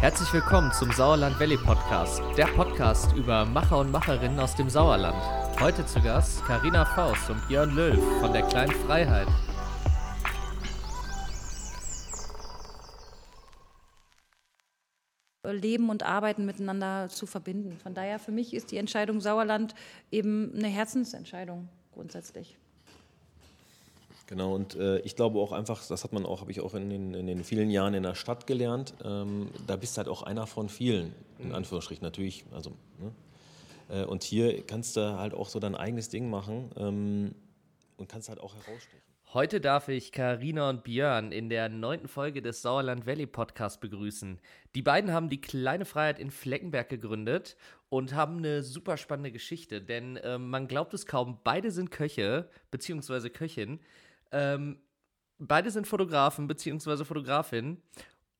Herzlich willkommen zum Sauerland Valley Podcast, der Podcast über Macher und Macherinnen aus dem Sauerland. Heute zu Gast Karina Faust und Björn Löw von der Kleinen Freiheit. Leben und Arbeiten miteinander zu verbinden. Von daher für mich ist die Entscheidung Sauerland eben eine Herzensentscheidung grundsätzlich. Genau, und äh, ich glaube auch einfach, das hat man auch, habe ich auch in den, in den, vielen Jahren in der Stadt gelernt, ähm, da bist du halt auch einer von vielen, in Anführungsstrichen natürlich. Also, ne? äh, und hier kannst du halt auch so dein eigenes Ding machen ähm, und kannst halt auch herausstechen. Heute darf ich Karina und Björn in der neunten Folge des Sauerland Valley Podcast begrüßen. Die beiden haben die kleine Freiheit in Fleckenberg gegründet und haben eine super spannende Geschichte, denn äh, man glaubt es kaum, beide sind Köche bzw. Köchin. Ähm, beide sind Fotografen bzw. Fotografin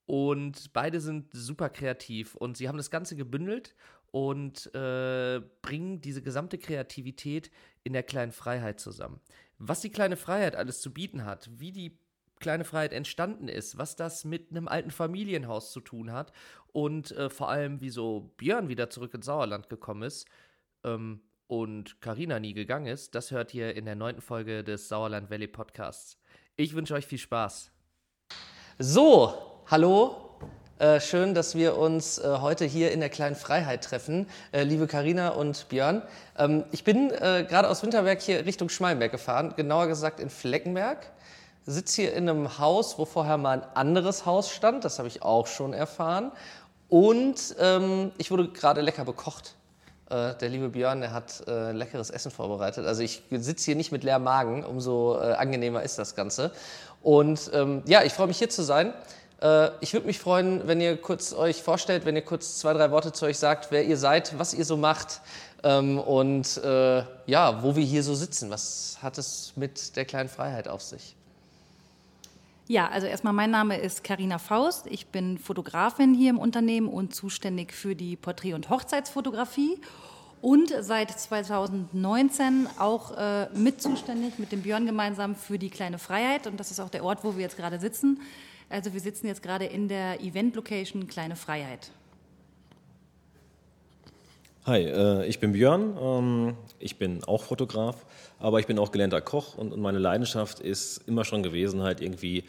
und beide sind super kreativ und sie haben das Ganze gebündelt und äh, bringen diese gesamte Kreativität in der kleinen Freiheit zusammen was die kleine Freiheit alles zu bieten hat, wie die kleine Freiheit entstanden ist, was das mit einem alten Familienhaus zu tun hat und äh, vor allem, wieso Björn wieder zurück ins Sauerland gekommen ist ähm, und Karina nie gegangen ist, das hört ihr in der neunten Folge des Sauerland Valley Podcasts. Ich wünsche euch viel Spaß. So, hallo, äh, schön, dass wir uns äh, heute hier in der kleinen Freiheit treffen, äh, liebe Karina und Björn. Ähm, ich bin äh, gerade aus Winterberg hier Richtung Schmalenberg gefahren, genauer gesagt in Fleckenberg. Sitze hier in einem Haus, wo vorher mal ein anderes Haus stand, das habe ich auch schon erfahren. Und ähm, ich wurde gerade lecker bekocht. Äh, der liebe Björn, der hat leckeres Essen vorbereitet. Also ich sitze hier nicht mit leerem Magen, umso angenehmer ist das Ganze. Und ähm, ja, ich freue mich hier zu sein. Äh, ich würde mich freuen, wenn ihr kurz euch vorstellt, wenn ihr kurz zwei, drei Worte zu euch sagt, wer ihr seid, was ihr so macht ähm, und äh, ja, wo wir hier so sitzen. Was hat es mit der kleinen Freiheit auf sich? Ja, also erstmal mein Name ist Karina Faust. Ich bin Fotografin hier im Unternehmen und zuständig für die Porträt- und Hochzeitsfotografie und seit 2019 auch äh, mit zuständig mit dem Björn gemeinsam für die kleine Freiheit und das ist auch der Ort, wo wir jetzt gerade sitzen. Also wir sitzen jetzt gerade in der Event-Location Kleine Freiheit. Hi, äh, ich bin Björn. Ähm, ich bin auch Fotograf, aber ich bin auch gelernter Koch und, und meine Leidenschaft ist immer schon gewesen, halt irgendwie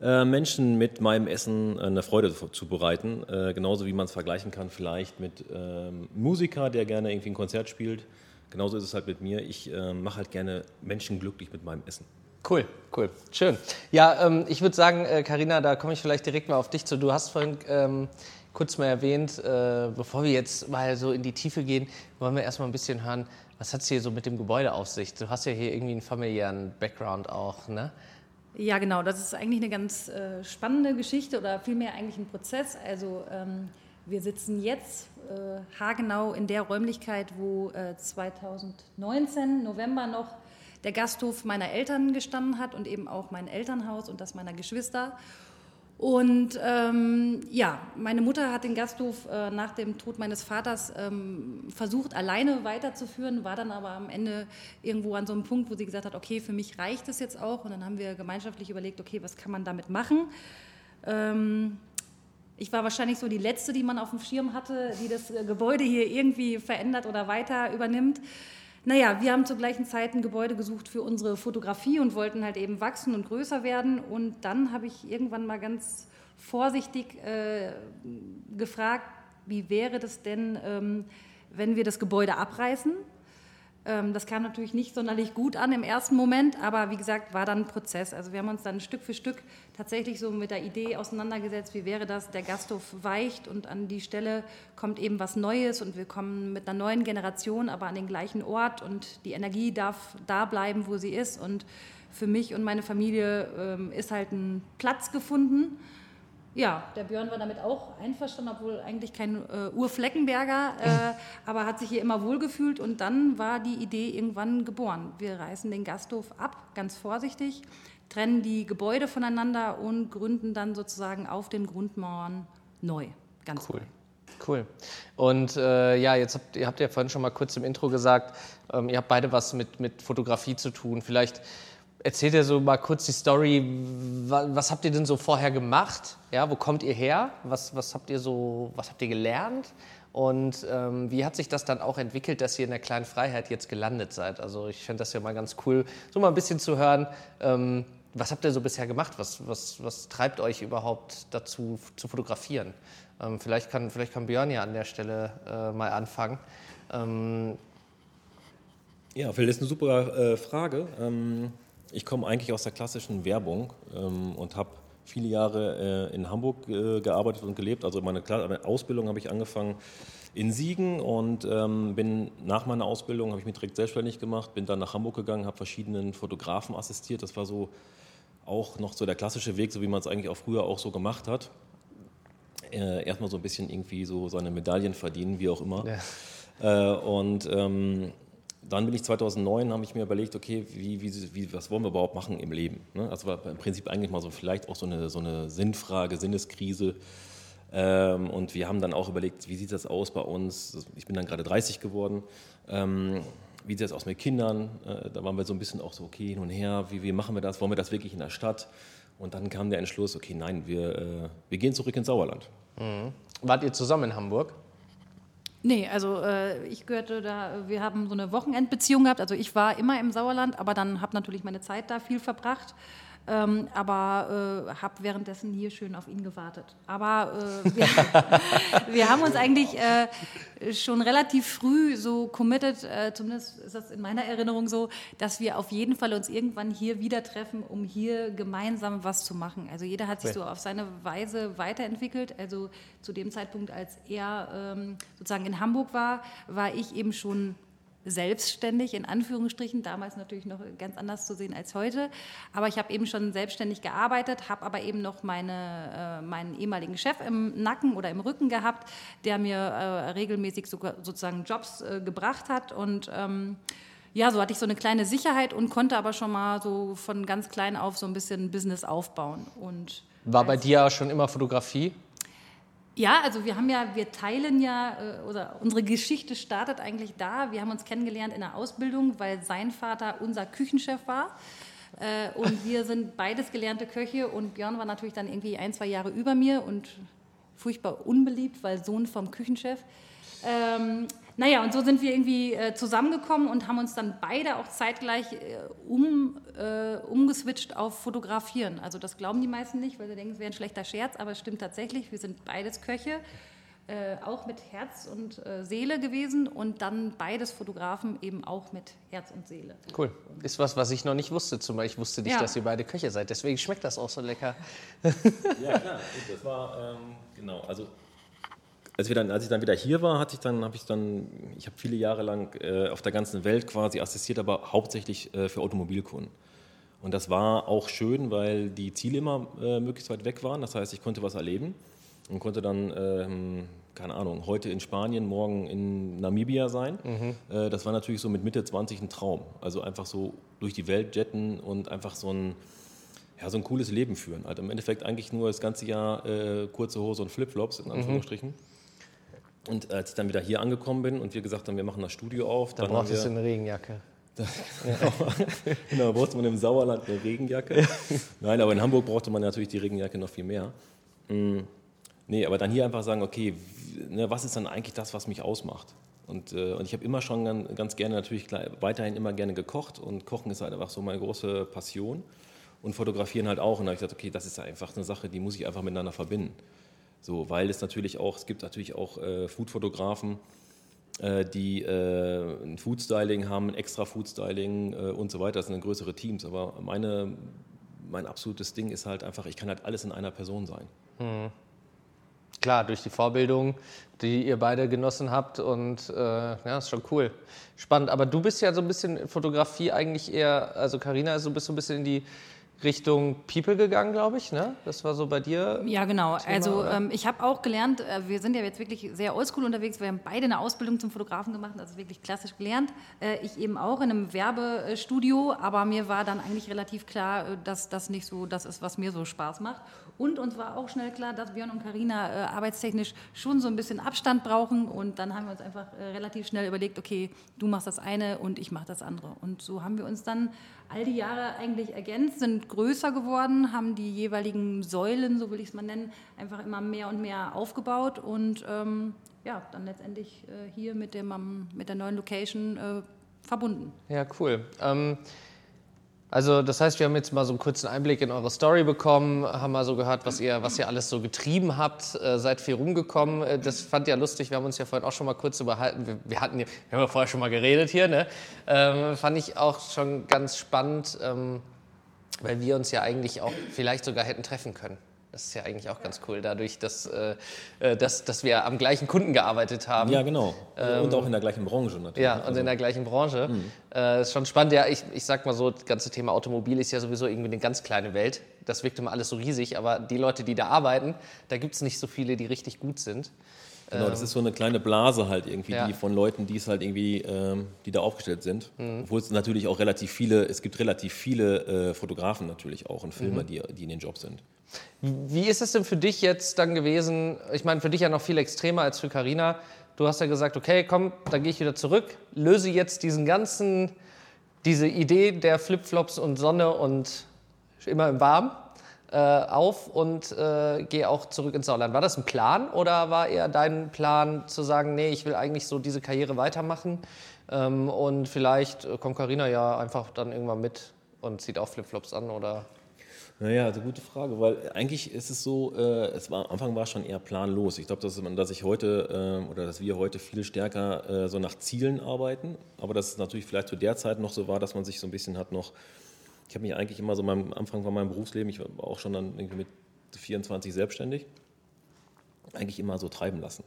äh, Menschen mit meinem Essen eine Freude zu bereiten. Äh, genauso wie man es vergleichen kann, vielleicht mit ähm, Musiker, der gerne irgendwie ein Konzert spielt. Genauso ist es halt mit mir. Ich äh, mache halt gerne Menschen glücklich mit meinem Essen. Cool, cool, schön. Ja, ähm, ich würde sagen, Karina, äh, da komme ich vielleicht direkt mal auf dich zu. Du hast vorhin ähm, kurz mal erwähnt, äh, bevor wir jetzt mal so in die Tiefe gehen, wollen wir erstmal ein bisschen hören, was hat es hier so mit dem Gebäude auf sich? Du hast ja hier irgendwie einen familiären Background auch, ne? Ja, genau. Das ist eigentlich eine ganz äh, spannende Geschichte oder vielmehr eigentlich ein Prozess. Also ähm, wir sitzen jetzt äh, haargenau in der Räumlichkeit, wo äh, 2019 November noch der Gasthof meiner Eltern gestanden hat und eben auch mein Elternhaus und das meiner Geschwister. Und ähm, ja, meine Mutter hat den Gasthof äh, nach dem Tod meines Vaters ähm, versucht, alleine weiterzuführen, war dann aber am Ende irgendwo an so einem Punkt, wo sie gesagt hat, okay, für mich reicht es jetzt auch. Und dann haben wir gemeinschaftlich überlegt, okay, was kann man damit machen? Ähm, ich war wahrscheinlich so die Letzte, die man auf dem Schirm hatte, die das äh, Gebäude hier irgendwie verändert oder weiter übernimmt. Naja, wir haben zur gleichen Zeit ein Gebäude gesucht für unsere Fotografie und wollten halt eben wachsen und größer werden. Und dann habe ich irgendwann mal ganz vorsichtig äh, gefragt, wie wäre das denn, ähm, wenn wir das Gebäude abreißen das kam natürlich nicht sonderlich gut an im ersten Moment, aber wie gesagt, war dann ein Prozess. Also wir haben uns dann Stück für Stück tatsächlich so mit der Idee auseinandergesetzt, wie wäre das, der Gasthof weicht und an die Stelle kommt eben was Neues und wir kommen mit einer neuen Generation, aber an den gleichen Ort und die Energie darf da bleiben, wo sie ist. Und für mich und meine Familie ähm, ist halt ein Platz gefunden ja, der Björn war damit auch einverstanden, obwohl eigentlich kein äh, Urfleckenberger, äh, aber hat sich hier immer wohlgefühlt und dann war die Idee irgendwann geboren. Wir reißen den Gasthof ab, ganz vorsichtig, trennen die Gebäude voneinander und gründen dann sozusagen auf den Grundmauern neu. Ganz cool. Neu. Cool. Und äh, ja, jetzt habt ihr habt ja vorhin schon mal kurz im Intro gesagt, ähm, ihr habt beide was mit, mit Fotografie zu tun. Vielleicht Erzählt ihr so mal kurz die Story, was, habt ihr denn so vorher gemacht? Ja, wo kommt ihr her? Was, was habt ihr so, was habt ihr gelernt? Und ähm, wie hat sich das dann auch entwickelt, dass ihr in der kleinen Freiheit jetzt gelandet seid? Also ich fände das ja mal ganz cool, so mal ein bisschen zu hören. Ähm, was habt ihr so bisher gemacht? Was, was, was treibt euch überhaupt dazu zu fotografieren? Ähm, vielleicht, kann, vielleicht kann Björn ja an der Stelle äh, mal anfangen. Ähm, ja, Phil, das ist eine super äh, Frage. Ich komme eigentlich aus der klassischen Werbung ähm, und habe viele Jahre äh, in Hamburg äh, gearbeitet und gelebt. Also meine, meine Ausbildung habe ich angefangen in Siegen und ähm, bin nach meiner Ausbildung habe ich mich direkt selbstständig gemacht, bin dann nach Hamburg gegangen, habe verschiedenen Fotografen assistiert. Das war so auch noch so der klassische Weg, so wie man es eigentlich auch früher auch so gemacht hat. Äh, erstmal so ein bisschen irgendwie so seine Medaillen verdienen, wie auch immer. Ja. Äh, und ähm, dann bin ich 2009, habe ich mir überlegt, okay, wie, wie, wie, was wollen wir überhaupt machen im Leben? Ne? Das war im Prinzip eigentlich mal so vielleicht auch so eine, so eine Sinnfrage, Sinneskrise. Ähm, und wir haben dann auch überlegt, wie sieht das aus bei uns? Ich bin dann gerade 30 geworden. Ähm, wie sieht das aus mit Kindern? Äh, da waren wir so ein bisschen auch so, okay, hin und her, wie, wie machen wir das? Wollen wir das wirklich in der Stadt? Und dann kam der Entschluss, okay, nein, wir, äh, wir gehen zurück ins Sauerland. Mhm. Wart ihr zusammen in Hamburg? Nee, also äh, ich gehörte da, wir haben so eine Wochenendbeziehung gehabt. Also ich war immer im Sauerland, aber dann habe natürlich meine Zeit da viel verbracht. Ähm, aber äh, habe währenddessen hier schön auf ihn gewartet. Aber äh, wir, wir, haben uns eigentlich äh, schon relativ früh so committed, äh, zumindest ist das in meiner Erinnerung so, dass wir auf jeden Fall uns irgendwann hier wieder treffen, um hier gemeinsam was zu machen. Also jeder hat sich so auf seine Weise weiterentwickelt. Also zu dem Zeitpunkt, als er ähm, sozusagen in Hamburg war, war ich eben schon selbstständig, in Anführungsstrichen, damals natürlich noch ganz anders zu sehen als heute. Aber ich habe eben schon selbstständig gearbeitet, habe aber eben noch meine, äh, meinen ehemaligen Chef im Nacken oder im Rücken gehabt, der mir äh, regelmäßig sogar sozusagen Jobs äh, gebracht hat. Und ähm, ja, so hatte ich so eine kleine Sicherheit und konnte aber schon mal so von ganz klein auf so ein bisschen Business aufbauen. Und War bei dir schon immer Fotografie? Ja, also wir haben ja, wir teilen ja, äh, oder unsere Geschichte startet eigentlich da. Wir haben uns kennengelernt in der Ausbildung, weil sein Vater unser Küchenchef war. Äh, und wir sind beides gelernte Köche und Björn war natürlich dann irgendwie ein, zwei Jahre über mir und furchtbar unbeliebt, weil Sohn vom Küchenchef. Naja, und so sind wir irgendwie äh, zusammengekommen und haben uns dann beide auch zeitgleich äh, um, äh, umgeswitcht auf Fotografieren. Also das glauben die meisten nicht, weil sie denken, es wäre ein schlechter Scherz, aber es stimmt tatsächlich. Wir sind beides Köche, äh, auch mit Herz und äh, Seele gewesen und dann beides Fotografen eben auch mit Herz und Seele. Cool. Ist was, was ich noch nicht wusste. Zum Beispiel, ich wusste nicht, ja. dass ihr beide Köche seid. Deswegen schmeckt das auch so lecker. ja, klar. Das war, ähm, genau, also als, wir dann, als ich dann wieder hier war, hatte ich dann, habe ich dann, ich habe viele Jahre lang äh, auf der ganzen Welt quasi assistiert, aber hauptsächlich äh, für Automobilkunden. Und das war auch schön, weil die Ziele immer äh, möglichst weit weg waren. Das heißt, ich konnte was erleben und konnte dann, ähm, keine Ahnung, heute in Spanien, morgen in Namibia sein. Mhm. Äh, das war natürlich so mit Mitte 20 ein Traum. Also einfach so durch die Welt jetten und einfach so ein, ja, so ein cooles Leben führen. Also im Endeffekt eigentlich nur das ganze Jahr äh, kurze Hose und Flipflops, in mhm. Anführungsstrichen. Mhm. Und als ich dann wieder hier angekommen bin und wir gesagt haben, wir machen das Studio auf, da brauchtest du eine Regenjacke. genau, brauchte man im Sauerland eine Regenjacke. Nein, aber in Hamburg brauchte man natürlich die Regenjacke noch viel mehr. Mm, nee, aber dann hier einfach sagen, okay, ne, was ist dann eigentlich das, was mich ausmacht? Und, äh, und ich habe immer schon ganz, ganz, gerne natürlich weiterhin immer gerne gekocht und Kochen ist halt einfach so meine große Passion und fotografieren halt auch. Und da habe ich gesagt, okay, das ist einfach eine Sache, die muss ich einfach miteinander verbinden. So, weil es natürlich auch, es gibt natürlich auch äh, Foodfotografen, äh, die äh, ein Foodstyling haben, ein extra Foodstyling äh, und so weiter. Das sind größere Teams. Aber meine, mein absolutes Ding ist halt einfach, ich kann halt alles in einer Person sein. Hm. Klar, durch die Vorbildung, die ihr beide genossen habt und äh, ja, ist schon cool. Spannend. Aber du bist ja so ein bisschen in Fotografie eigentlich eher, also Karina ist bist so ein bisschen in die Richtung People gegangen, glaube ich. Ne? Das war so bei dir. Ja, genau. Thema, also ähm, ich habe auch gelernt, äh, wir sind ja jetzt wirklich sehr oldschool unterwegs. Wir haben beide eine Ausbildung zum Fotografen gemacht, also wirklich klassisch gelernt. Äh, ich eben auch in einem Werbestudio, aber mir war dann eigentlich relativ klar, äh, dass das nicht so das ist, was mir so Spaß macht. Und uns war auch schnell klar, dass Björn und Karina äh, arbeitstechnisch schon so ein bisschen Abstand brauchen. Und dann haben wir uns einfach äh, relativ schnell überlegt, okay, du machst das eine und ich mache das andere. Und so haben wir uns dann all die Jahre eigentlich ergänzt, sind größer geworden, haben die jeweiligen Säulen, so will ich es mal nennen, einfach immer mehr und mehr aufgebaut und ähm, ja, dann letztendlich äh, hier mit, dem, mit der neuen Location äh, verbunden. Ja, cool. Ähm, also das heißt, wir haben jetzt mal so einen kurzen Einblick in eure Story bekommen, haben mal so gehört, was ihr, was ihr alles so getrieben habt, äh, seid viel rumgekommen. Äh, das fand ja lustig, wir haben uns ja vorhin auch schon mal kurz überhalten. Wir, wir hatten, wir haben ja vorher schon mal geredet hier, ne? Ähm, fand ich auch schon ganz spannend, ähm, weil wir uns ja eigentlich auch vielleicht sogar hätten treffen können. Das ist ja eigentlich auch ganz cool, dadurch, dass, äh, äh, dass, dass wir am gleichen Kunden gearbeitet haben. Ja, genau. und auch in der gleichen Branche natürlich. Ähm, Ja, und Also- in der gleichen Branche. Äh, ist schon spannend. Ja, ich, ich sag mal so, das ganze Thema Automobil ist ja sowieso irgendwie eine ganz kleine Welt. Das wirkt immer alles so riesig, aber die Leute, die da arbeiten, da gibt es nicht so viele, die richtig gut sind. Genau, das ist so eine kleine Blase halt irgendwie, Ja. die von Leuten, die es halt irgendwie, ähm, die da aufgestellt sind. Obwohl es natürlich auch relativ viele, es gibt relativ viele äh, Fotografen natürlich auch und Filmer, die, die in den Job sind. Wie ist es denn für dich jetzt dann gewesen? Ich meine, für dich ja noch viel extremer als für Carina. Du hast ja gesagt, okay, komm, dann gehe ich wieder zurück, löse jetzt diesen ganzen, diese Idee der Flipflops und Sonne und immer im Warm äh, auf und äh, gehe auch zurück ins Sauerland. War das ein Plan oder war eher dein Plan zu sagen, nee, ich will eigentlich so diese Karriere weitermachen ähm, und vielleicht äh, kommt Carina ja einfach dann irgendwann mit und zieht auch Flipflops an oder Naja, also gute Frage, weil eigentlich ist es so, äh, es war, am Anfang war es schon eher planlos. Ich glaube, dass, man- dass ich heute ähm, oder dass wir heute viel stärker äh, so nach Zielen arbeiten, aber dass es natürlich vielleicht zu der Zeit noch so war, dass man sich so ein bisschen hat noch, ich habe mich eigentlich immer so am Anfang von meinem Berufsleben, ich war auch schon dann irgendwie mit 24 selbstständig, eigentlich immer so treiben lassen.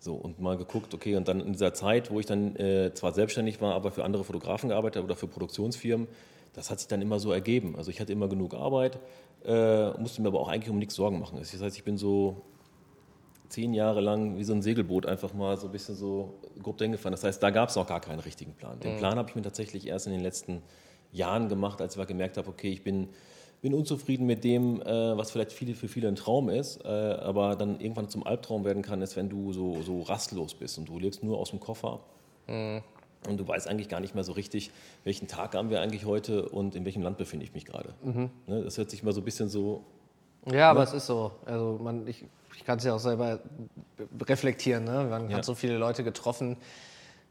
So, und mal geguckt, okay, und dann in dieser Zeit, wo ich dann äh, zwar selbstständig war, aber für andere Fotografen gearbeitet habe oder für Produktionsfirmen, das hat sich dann immer so ergeben. Also ich hatte immer genug Arbeit, äh, musste mir aber auch eigentlich um nichts Sorgen machen. Das heißt, ich bin so zehn Jahre lang wie so ein Segelboot einfach mal so ein bisschen so grob dahin gefahren. Das heißt, da gab es noch gar keinen richtigen Plan. Den Plan habe ich mir tatsächlich erst in den letzten Jahren gemacht, als ich mal gemerkt habe, okay, ich bin, bin unzufrieden mit dem, äh, was vielleicht viele, für viele ein Traum ist, äh, aber dann irgendwann zum Albtraum werden kann, ist, wenn du so, so rastlos bist und du lebst nur aus dem Koffer. Und du weißt eigentlich gar nicht mehr so richtig, welchen Tag haben wir eigentlich heute und in welchem Land befinde ich mich gerade. Ne, das hört sich immer so ein bisschen so Ja, aber es ist so. Also man, ich, ich kann es ja auch selber reflektieren. Ne? Man Ja. hat so viele Leute getroffen,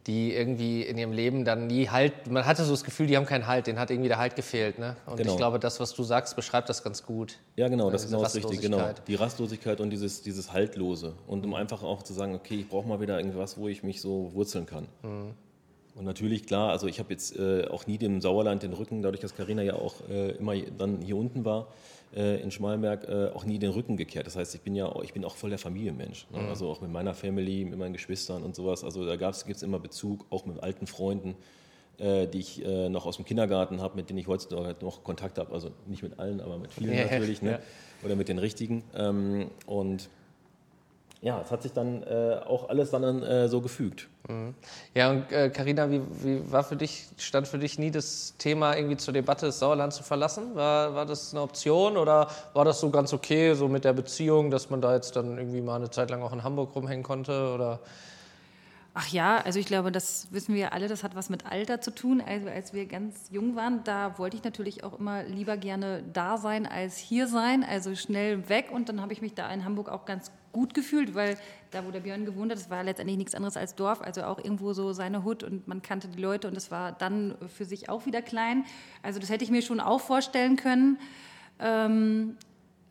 die irgendwie in ihrem Leben dann nie Halt, man hatte so das Gefühl, die haben keinen Halt, denen hat irgendwie der Halt gefehlt. Ne? Und Genau. ich glaube, das, was du sagst, beschreibt das ganz gut. Ja, genau, Äh, das genau ist richtig, genau. Rastlosigkeit. Die Rastlosigkeit und dieses, dieses Haltlose. Und um einfach auch zu sagen, okay, ich brauche mal wieder irgendwas, wo ich mich so wurzeln kann. Mhm. Und natürlich, klar, also ich habe jetzt äh, auch nie dem Sauerland den Rücken, dadurch, dass Karina ja auch äh, immer dann hier unten war, äh, in Schmallenberg, äh, auch nie den Rücken gekehrt. Das heißt, ich bin ja auch, ich bin auch voll der Familienmensch. Ne? Mhm. Also auch mit meiner Family, mit meinen Geschwistern und sowas. Also da gibt es immer Bezug, auch mit alten Freunden äh, die ich äh, noch aus dem Kindergarten habe, mit denen ich heutzutage noch Kontakt habe. Also nicht mit allen, aber mit vielen Ja, natürlich. Ne? ja. Oder mit den richtigen. Ähm, und ja, es hat sich dann äh, auch alles dann äh, so gefügt. Ja, und äh, Carina, wie, wie war für dich, stand für dich nie das Thema irgendwie zur Debatte, das Sauerland zu verlassen? War, war das eine Option oder war das so ganz okay, so mit der Beziehung, dass man da jetzt dann irgendwie mal eine Zeit lang auch in Hamburg rumhängen konnte? Oder? Ach ja, also ich glaube, das wissen wir alle, das hat was mit Alter zu tun. Also als wir ganz jung waren, da wollte ich natürlich auch immer lieber gerne da sein als hier sein, also schnell weg. Und dann habe ich mich da in Hamburg auch ganz gut gefühlt, weil da, wo der Björn gewohnt hat, das war letztendlich nichts anderes als Dorf, also auch irgendwo so seine Hut und man kannte die Leute und es war dann für sich auch wieder klein. Also das hätte ich mir schon auch vorstellen können. Ähm,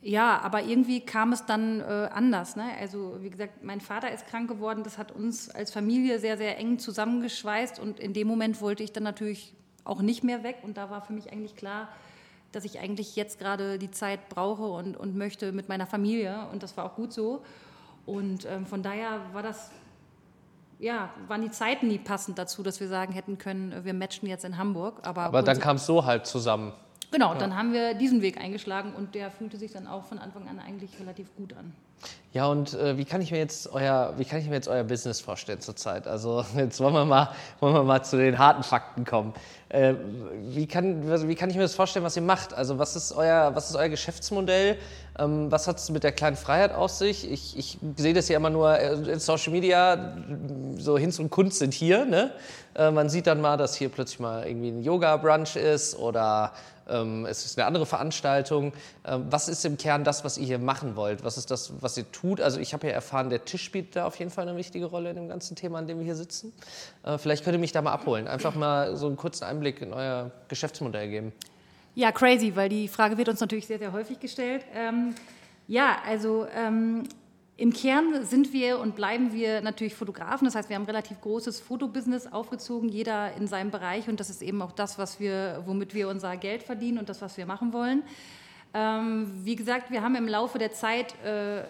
ja, aber irgendwie kam es dann äh, anders. Ne? Also wie gesagt, mein Vater ist krank geworden. Das hat uns als Familie sehr, sehr eng zusammengeschweißt. Und in dem Moment wollte ich dann natürlich auch nicht mehr weg. Und da war für mich eigentlich klar, dass ich eigentlich jetzt gerade die Zeit brauche und, und möchte mit meiner Familie. Und das war auch gut so. Und ähm, von daher war das, ja, waren die Zeiten nie passend dazu, dass wir sagen hätten können, wir matchen jetzt in Hamburg. Aber, Aber dann kam es so halt zusammen. Genau, dann haben wir diesen Weg eingeschlagen und der fühlte sich dann auch von Anfang an eigentlich relativ gut an. Ja, und äh, wie, kann ich mir jetzt euer, wie kann ich mir jetzt euer Business vorstellen zurzeit? Also jetzt wollen wir mal, wollen wir mal zu den harten Fakten kommen. Äh, wie, kann, wie kann ich mir das vorstellen, was ihr macht? Also was ist euer, was ist euer Geschäftsmodell? Ähm, was hat es mit der kleinen Freiheit auf sich? Ich, ich sehe das ja immer nur in Social Media, so Hinz und Kunst sind hier. Ne? Äh, man sieht dann mal, dass hier plötzlich mal irgendwie ein Yoga-Brunch ist oder ähm, es ist eine andere Veranstaltung. Ähm, was ist im Kern das, was ihr hier machen wollt? Was ist das, ihr tut? Also ich habe ja erfahren, der Tisch spielt da auf jeden Fall eine wichtige Rolle in dem ganzen Thema, an dem wir hier sitzen. Äh, vielleicht könnt ihr mich da mal abholen. Einfach mal so einen kurzen Einblick in euer Geschäftsmodell geben. Ja, crazy, weil die Frage wird uns natürlich sehr, sehr häufig gestellt. Ähm, ja, also ähm, im Kern sind wir und bleiben wir natürlich Fotografen. Das heißt, wir haben ein relativ großes Fotobusiness aufgezogen, jeder in seinem Bereich. Und das ist eben auch das, was wir, womit wir unser Geld verdienen und das, was wir machen wollen. Ähm, wie gesagt, wir haben im Laufe der Zeit äh,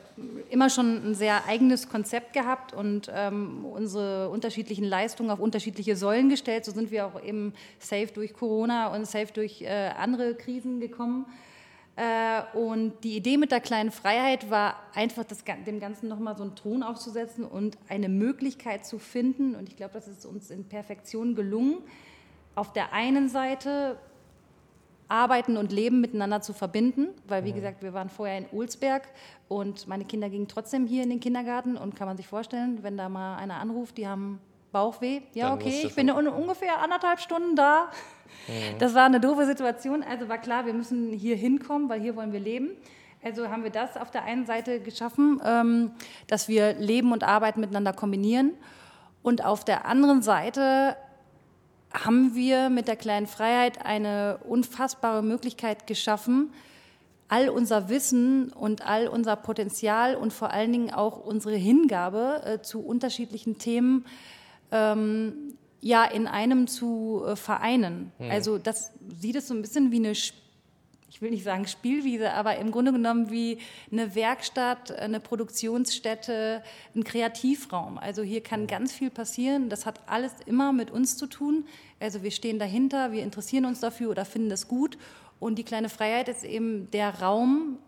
immer schon ein sehr eigenes Konzept gehabt und ähm, unsere unterschiedlichen Leistungen auf unterschiedliche Säulen gestellt. So sind wir auch eben safe durch Corona und safe durch äh, andere Krisen gekommen. Äh, und die Idee mit der kleinen Freiheit war einfach, das, dem Ganzen nochmal so einen Ton aufzusetzen und eine Möglichkeit zu finden. Und ich glaube, das ist uns in Perfektion gelungen. Auf der einen Seite Arbeiten und Leben miteinander zu verbinden, weil wie gesagt, wir waren vorher in Ulsberg und meine Kinder gingen trotzdem hier in den Kindergarten und kann man sich vorstellen, wenn da mal einer anruft, die haben Bauchweh, ja okay, ich bin ungefähr anderthalb Stunden da. Mhm. Das war eine doofe Situation. Also war klar, wir müssen hier hinkommen, weil hier wollen wir leben. Also haben wir das auf der einen Seite geschaffen, ähm, dass wir Leben und Arbeit miteinander kombinieren. Und auf der anderen Seite haben wir mit der kleinen Freiheit eine unfassbare Möglichkeit geschaffen, all unser Wissen und all unser Potenzial und vor allen Dingen auch unsere Hingabe äh, zu unterschiedlichen Themen ähm, ja in einem zu äh, vereinen. Mhm. Also das sieht es so ein bisschen wie eine, ich will nicht sagen Spielwiese, aber im Grunde genommen wie eine Werkstatt, eine Produktionsstätte, ein Kreativraum. Also hier kann mhm. ganz viel passieren. Das hat alles immer mit uns zu tun. Also wir stehen dahinter, wir interessieren uns dafür oder finden das gut. Und die kleine Freiheit ist eben der Raum,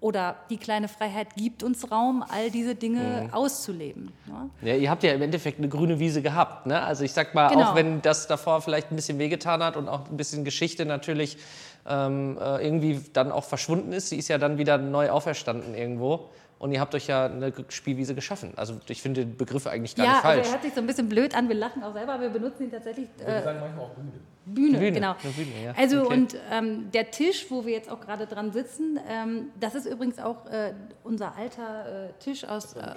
oder die kleine Freiheit gibt uns Raum, all diese Dinge mhm. auszuleben. Ne? Ja, ihr habt ja im Endeffekt eine grüne Wiese gehabt. Ne? Also ich sag mal, genau. auch wenn das davor vielleicht ein bisschen wehgetan hat und auch ein bisschen Geschichte natürlich ähm, äh, irgendwie dann auch verschwunden ist, sie ist ja dann wieder neu auferstanden irgendwo und ihr habt euch ja eine Spielwiese geschaffen. Also ich finde den Begriff eigentlich gar ja, nicht falsch. Ja, also er hört sich so ein bisschen blöd an. Wir lachen auch selber, aber wir benutzen ihn tatsächlich. Äh, wir sagen manchmal auch Bühne. Bühne, Bühne genau. Bühne, ja. Also okay. und ähm, der Tisch, wo wir jetzt auch gerade dran sitzen, ähm, das ist übrigens auch äh, unser alter äh, Tisch aus. Äh,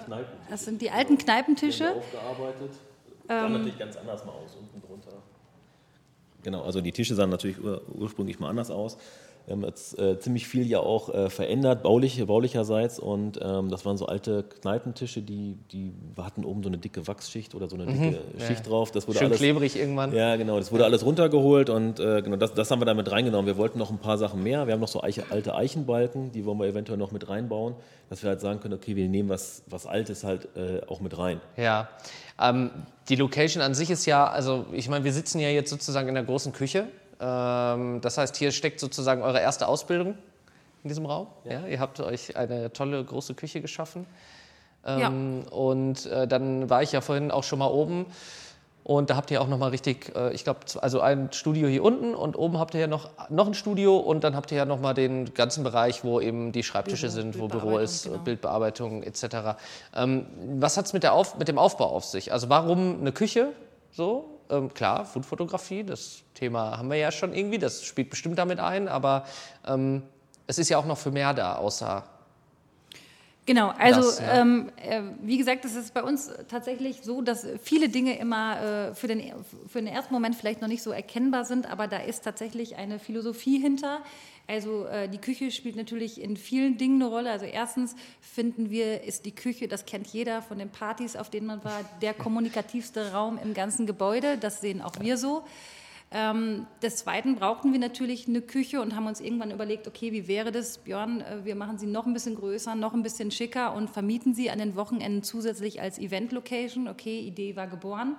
das sind die alten Kneipentische. Die aufgearbeitet. Sah ähm, natürlich ganz anders mal aus unten drunter. Genau, also die Tische sahen natürlich ur ursprünglich mal anders aus. Wir haben jetzt äh, ziemlich viel ja auch äh, verändert, baulich, baulicherseits. Und ähm, das waren so alte Kneipentische, die, die hatten oben so eine dicke Wachsschicht oder so eine dicke mhm. Schicht drauf. Das wurde Schön alles, klebrig irgendwann. Ja, genau. Das wurde alles runtergeholt und äh, genau das, das haben wir damit reingenommen. Wir wollten noch ein paar Sachen mehr. Wir haben noch so Eiche, alte Eichenbalken, die wollen wir eventuell noch mit reinbauen, dass wir halt sagen können, okay, wir nehmen was, was Altes halt äh, auch mit rein. Ja. Ähm, die Location an sich ist ja, also ich meine, wir sitzen ja jetzt sozusagen in der großen Küche das heißt, hier steckt sozusagen eure erste Ausbildung in diesem Raum. Ja. ja ihr habt euch eine tolle große Küche geschaffen. Ähm, ja. Und äh, dann war ich ja vorhin auch schon mal oben. Und da habt ihr auch noch mal richtig, äh, ich glaube, also ein Studio hier unten und oben habt ihr ja noch, noch ein Studio und dann habt ihr ja noch mal den ganzen Bereich, wo eben die Schreibtische Büro, sind, wo Büro ist, genau. Bildbearbeitung etc. Ähm, was hat es mit, mit dem Aufbau auf sich? Also warum eine Küche so? Ähm, klar, Foodfotografie, das Thema haben wir ja schon irgendwie, das spielt bestimmt damit ein, aber ähm, es ist ja auch noch für mehr da, außer. Genau, also das, ja. ähm, äh, wie gesagt, es ist bei uns tatsächlich so, dass viele Dinge immer äh, für, den, für den ersten Moment vielleicht noch nicht so erkennbar sind, aber da ist tatsächlich eine Philosophie hinter. Also äh, die Küche spielt natürlich in vielen Dingen eine Rolle. Also erstens finden wir, ist die Küche, das kennt jeder von den Partys, auf denen man war, der kommunikativste Raum im ganzen Gebäude. Das sehen auch wir so. Ähm, des Zweiten brauchten wir natürlich eine Küche und haben uns irgendwann überlegt, okay, wie wäre das, Björn, äh, wir machen sie noch ein bisschen größer, noch ein bisschen schicker und vermieten sie an den Wochenenden zusätzlich als Event-Location. Okay, Idee war geboren.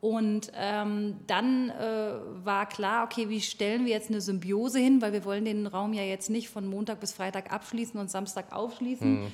Und ähm, dann äh, war klar, okay, wie stellen wir jetzt eine Symbiose hin, weil wir wollen den Raum ja jetzt nicht von Montag bis Freitag abschließen und Samstag aufschließen. Mhm.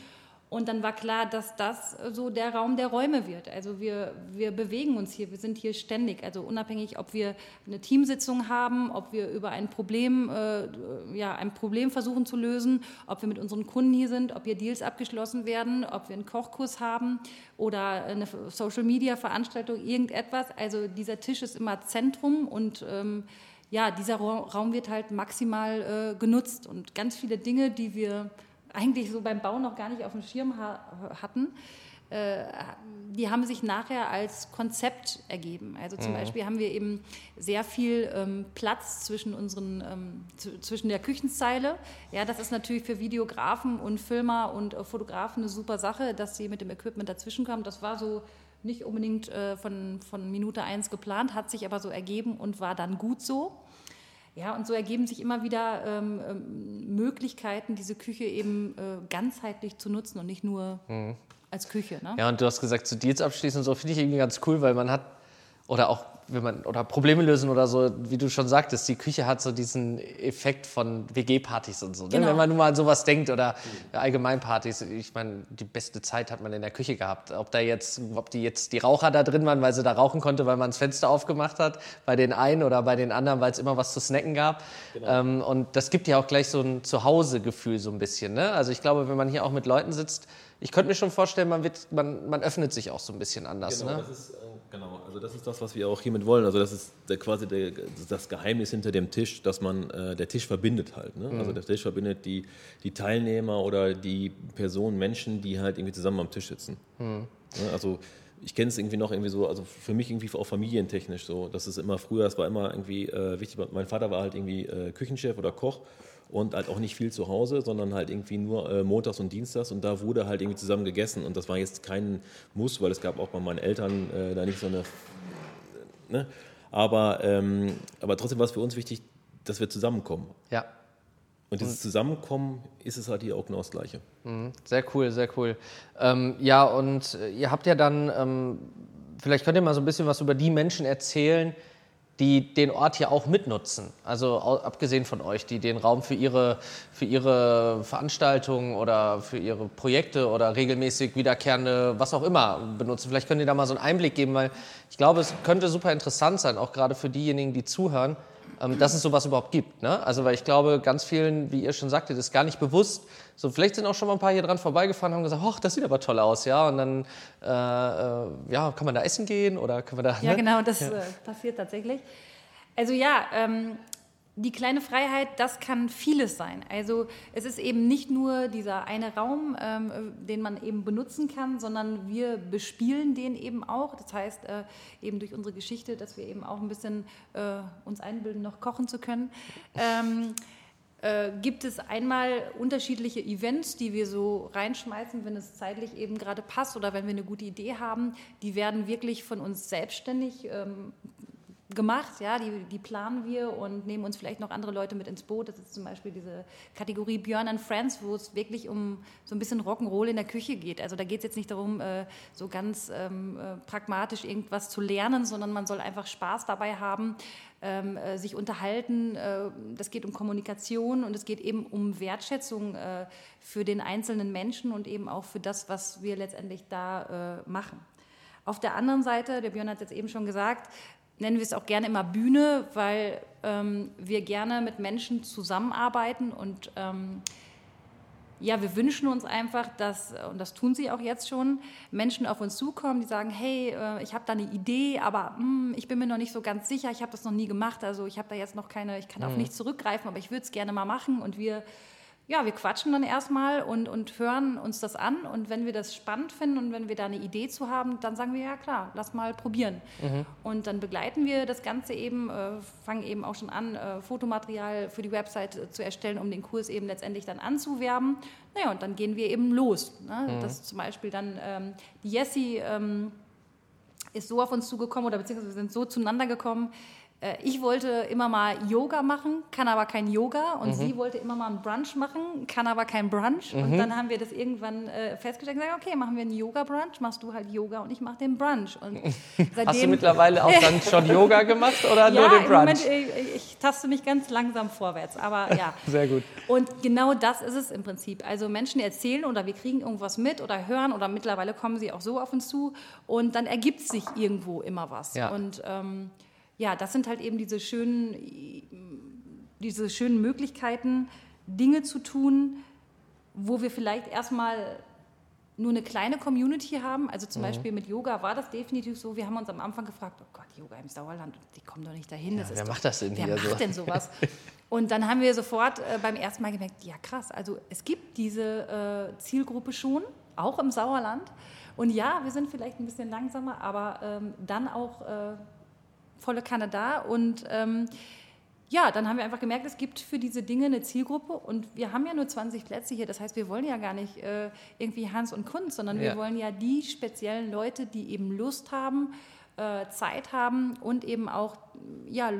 Und dann war klar, dass das so der Raum der Räume wird. Also wir, wir bewegen uns hier, wir sind hier ständig. Also unabhängig, ob wir eine Teamsitzung haben, ob wir über ein Problem, äh, ja, ein Problem versuchen zu lösen, ob wir mit unseren Kunden hier sind, ob hier Deals abgeschlossen werden, ob wir einen Kochkurs haben oder eine Social-Media-Veranstaltung, irgendetwas. Also dieser Tisch ist immer Zentrum und ähm, ja, dieser Raum wird halt maximal äh, genutzt und ganz viele Dinge, die wir eigentlich so beim Bau noch gar nicht auf dem Schirm ha hatten, äh, die haben sich nachher als Konzept ergeben. Also zum mhm. Beispiel haben wir eben sehr viel ähm, Platz zwischen unseren, ähm, zwischen der Küchenzeile. Ja, das ist natürlich für Videografen und Filmer und äh, Fotografen eine super Sache, dass sie mit dem Equipment dazwischen kommen. Das war so nicht unbedingt äh, von, von Minute eins geplant, hat sich aber so ergeben und war dann gut so. Ja, und so ergeben sich immer wieder ähm, ähm, Möglichkeiten, diese Küche eben äh, ganzheitlich zu nutzen und nicht nur mhm. als Küche. Ne? Ja, und du hast gesagt, zu Deals abschließen und so finde ich irgendwie ganz cool, weil man hat, oder auch wenn man oder Probleme lösen oder so, wie du schon sagtest, die Küche hat so diesen Effekt von WG-Partys und so. Ne? Genau. Wenn man nur mal an sowas denkt oder Allgemeinpartys, ich meine, die beste Zeit hat man in der Küche gehabt. Ob da jetzt, ob die jetzt die Raucher da drin waren, weil sie da rauchen konnte, weil man das Fenster aufgemacht hat, bei den einen oder bei den anderen, weil es immer was zu snacken gab. Genau. Ähm, und das gibt ja auch gleich so ein Zuhause-Gefühl so ein bisschen. Ne? Also ich glaube, wenn man hier auch mit Leuten sitzt, ich könnte mir schon vorstellen, man, wird, man, man öffnet sich auch so ein bisschen anders. Genau, ne? das ist, äh, genau, also das ist das, was wir auch hiermit wollen. Also das ist der, quasi der, das Geheimnis hinter dem Tisch, dass man, äh, der Tisch verbindet halt. Ne? Also mhm. Also der Tisch verbindet die, die Teilnehmer oder die Personen, Menschen, die halt irgendwie zusammen am Tisch sitzen. Mhm. Ja, also ich kenne es irgendwie noch irgendwie so, also für mich irgendwie auch familientechnisch so. Das ist immer früher, es war immer irgendwie äh, wichtig. Mein Vater war halt irgendwie äh, Küchenchef oder Koch und halt auch nicht viel zu Hause, sondern halt irgendwie nur äh, montags und dienstags und da wurde halt irgendwie zusammen gegessen und das war jetzt kein Muss, weil es gab auch bei meinen Eltern äh, da nicht so eine, ne? aber, ähm, aber trotzdem war es für uns wichtig, dass wir zusammenkommen. Ja. Und dieses Zusammenkommen ist es halt hier auch genau das Gleiche. Mhm. Sehr cool, sehr cool. Ähm, ja, und äh, ihr habt ja dann, ähm, vielleicht könnt ihr mal so ein bisschen was über die Menschen erzählen, die den Ort hier auch mitnutzen. Also abgesehen von euch, die den Raum für ihre, für ihre Veranstaltungen oder für ihre Projekte oder regelmäßig wiederkehrende, was auch immer benutzen. Vielleicht könnt ihr da mal so einen Einblick geben, weil ich glaube, es könnte super interessant sein, auch gerade für diejenigen, die zuhören, dass es sowas überhaupt gibt. Ne? Also weil ich glaube, ganz vielen, wie ihr schon sagtet, ist gar nicht bewusst. So vielleicht sind auch schon mal ein paar hier dran vorbeigefahren und haben gesagt, ach, das sieht aber toll aus, ja. Und dann, äh, äh, ja, kann man da essen gehen oder können wir da? Ja, ne? genau, das ja. Äh, passiert tatsächlich. Also ja, ähm, die kleine Freiheit, das kann vieles sein. Also es ist eben nicht nur dieser eine Raum, ähm, den man eben benutzen kann, sondern wir bespielen den eben auch. Das heißt äh, eben durch unsere Geschichte, dass wir eben auch ein bisschen äh, uns einbilden, noch kochen zu können. Ähm, äh, gibt es einmal unterschiedliche Events, die wir so reinschmeißen, wenn es zeitlich eben gerade passt oder wenn wir eine gute Idee haben. Die werden wirklich von uns selbstständig ähm, gemacht, ja, die, die planen wir und nehmen uns vielleicht noch andere Leute mit ins Boot. Das ist zum Beispiel diese Kategorie Björn and Friends, wo es wirklich um so ein bisschen Rock'n'Roll in der Küche geht. Also da geht es jetzt nicht darum, äh, so ganz ähm, äh, pragmatisch irgendwas zu lernen, sondern man soll einfach Spaß dabei haben, ähm, äh, sich unterhalten. Das geht um Kommunikation und es geht eben um Wertschätzung für den einzelnen Menschen und eben auch für das, was wir letztendlich da machen. Auf der anderen Seite, der Björn hat es jetzt eben schon gesagt, nennen wir es auch gerne immer Bühne, weil ähm, wir gerne mit Menschen zusammenarbeiten und ähm, ja, wir wünschen uns einfach, dass, und das tun sie auch jetzt schon, Menschen auf uns zukommen, die sagen, hey, äh, ich habe da eine Idee, aber mh, hm, ich bin mir noch nicht so ganz sicher, ich habe das noch nie gemacht, also ich habe da jetzt noch keine, ich kann mhm. auf nichts zurückgreifen, aber ich würde es gerne mal machen und wir ja, wir quatschen dann erstmal und, und hören uns das an. Und wenn wir das spannend finden und wenn wir da eine Idee zu haben, dann sagen wir, ja klar, lass mal probieren. Mhm. Und dann begleiten wir das Ganze eben, äh, fangen eben auch schon an, äh, Fotomaterial für die Website äh, zu erstellen, um den Kurs eben letztendlich dann anzuwerben. Naja, und dann gehen wir eben los. Ne? Mhm. Das zum Beispiel dann ähm, die Jessie ähm, ist so auf uns zugekommen oder beziehungsweise wir sind so zueinander gekommen, äh, ich wollte immer mal Yoga machen, kann aber kein Yoga. Und mhm. sie wollte immer mal einen Brunch machen, kann aber kein Brunch. Mhm. Und dann haben wir das irgendwann äh, festgestellt und gesagt, okay, machen wir einen Yoga-Brunch, machst du halt Yoga und ich mache den Brunch. Und seitdem, Hast du mittlerweile auch dann schon Yoga gemacht oder ja, nur den Brunch? Moment, ich, ich taste mich ganz langsam vorwärts, aber ja. Sehr gut. Und genau das ist es im Prinzip. Also Menschen erzählen oder wir kriegen irgendwas mit oder hören oder mittlerweile kommen sie auch so auf uns zu und dann ergibt sich irgendwo immer was. Ja. Und ähm, ja, das sind halt eben diese schönen, diese schönen Möglichkeiten, Dinge zu tun, wo wir vielleicht erstmal nur eine kleine Community haben. Also zum mhm. Beispiel mit Yoga war das definitiv so. Wir haben uns am Anfang gefragt, oh Gott, Yoga im Sauerland, die kommen doch nicht dahin. Ja, wer macht das denn Wer macht so? denn sowas? Und dann haben wir sofort äh, beim ersten Mal gemerkt, ja krass, also es gibt diese äh, Zielgruppe schon, auch im Sauerland. Und ja, wir sind vielleicht ein bisschen langsamer, aber ähm, dann auch äh, volle Kanne da. Und ähm, ja, dann haben wir einfach gemerkt, es gibt für diese Dinge eine Zielgruppe und wir haben ja nur 20 Plätze hier. Das heißt, wir wollen ja gar nicht äh, irgendwie Hans und Kunst, sondern ja. wir wollen ja die speziellen Leute, die eben Lust haben, äh, Zeit haben und eben auch ja,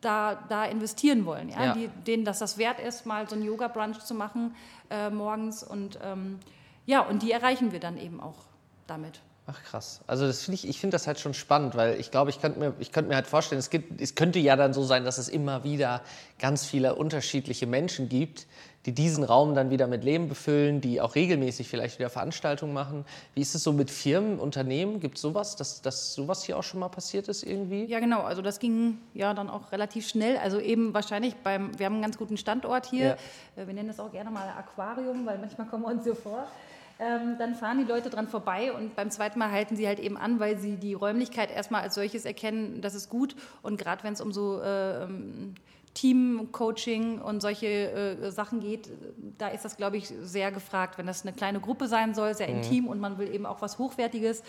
da, da investieren wollen. Ja? ja. Die, denen das das wert ist, mal so ein Yoga-Brunch zu machen äh, morgens. Und ähm, ja, und die erreichen wir dann eben auch damit. Ach krass. Also das finde ich, ich finde das halt schon spannend, weil ich glaube, ich könnte mir, ich könnte mir halt vorstellen, es, gibt, es könnte ja dann so sein, dass es immer wieder ganz viele unterschiedliche Menschen gibt, die diesen Raum dann wieder mit Leben befüllen, die auch regelmäßig vielleicht wieder Veranstaltungen machen. Wie ist es so mit Firmen, Unternehmen? Gibt es sowas, dass, dass sowas hier auch schon mal passiert ist irgendwie? Ja, genau. Also das ging ja dann auch relativ schnell. Also eben wahrscheinlich beim, wir haben einen ganz guten Standort hier. Ja. Äh, wir nennen das auch gerne mal Aquarium, weil manchmal kommen wir uns so vor ähm, dann fahren die Leute dran vorbei und beim zweiten Mal halten sie halt eben an, weil sie die Räumlichkeit erstmal als solches erkennen, das ist gut. Und gerade wenn es um so äh, Team-Coaching und solche äh, Sachen geht, da ist das, glaube ich, sehr gefragt. Wenn das eine kleine Gruppe sein soll, sehr mhm. intim und man will eben auch was Hochwertiges.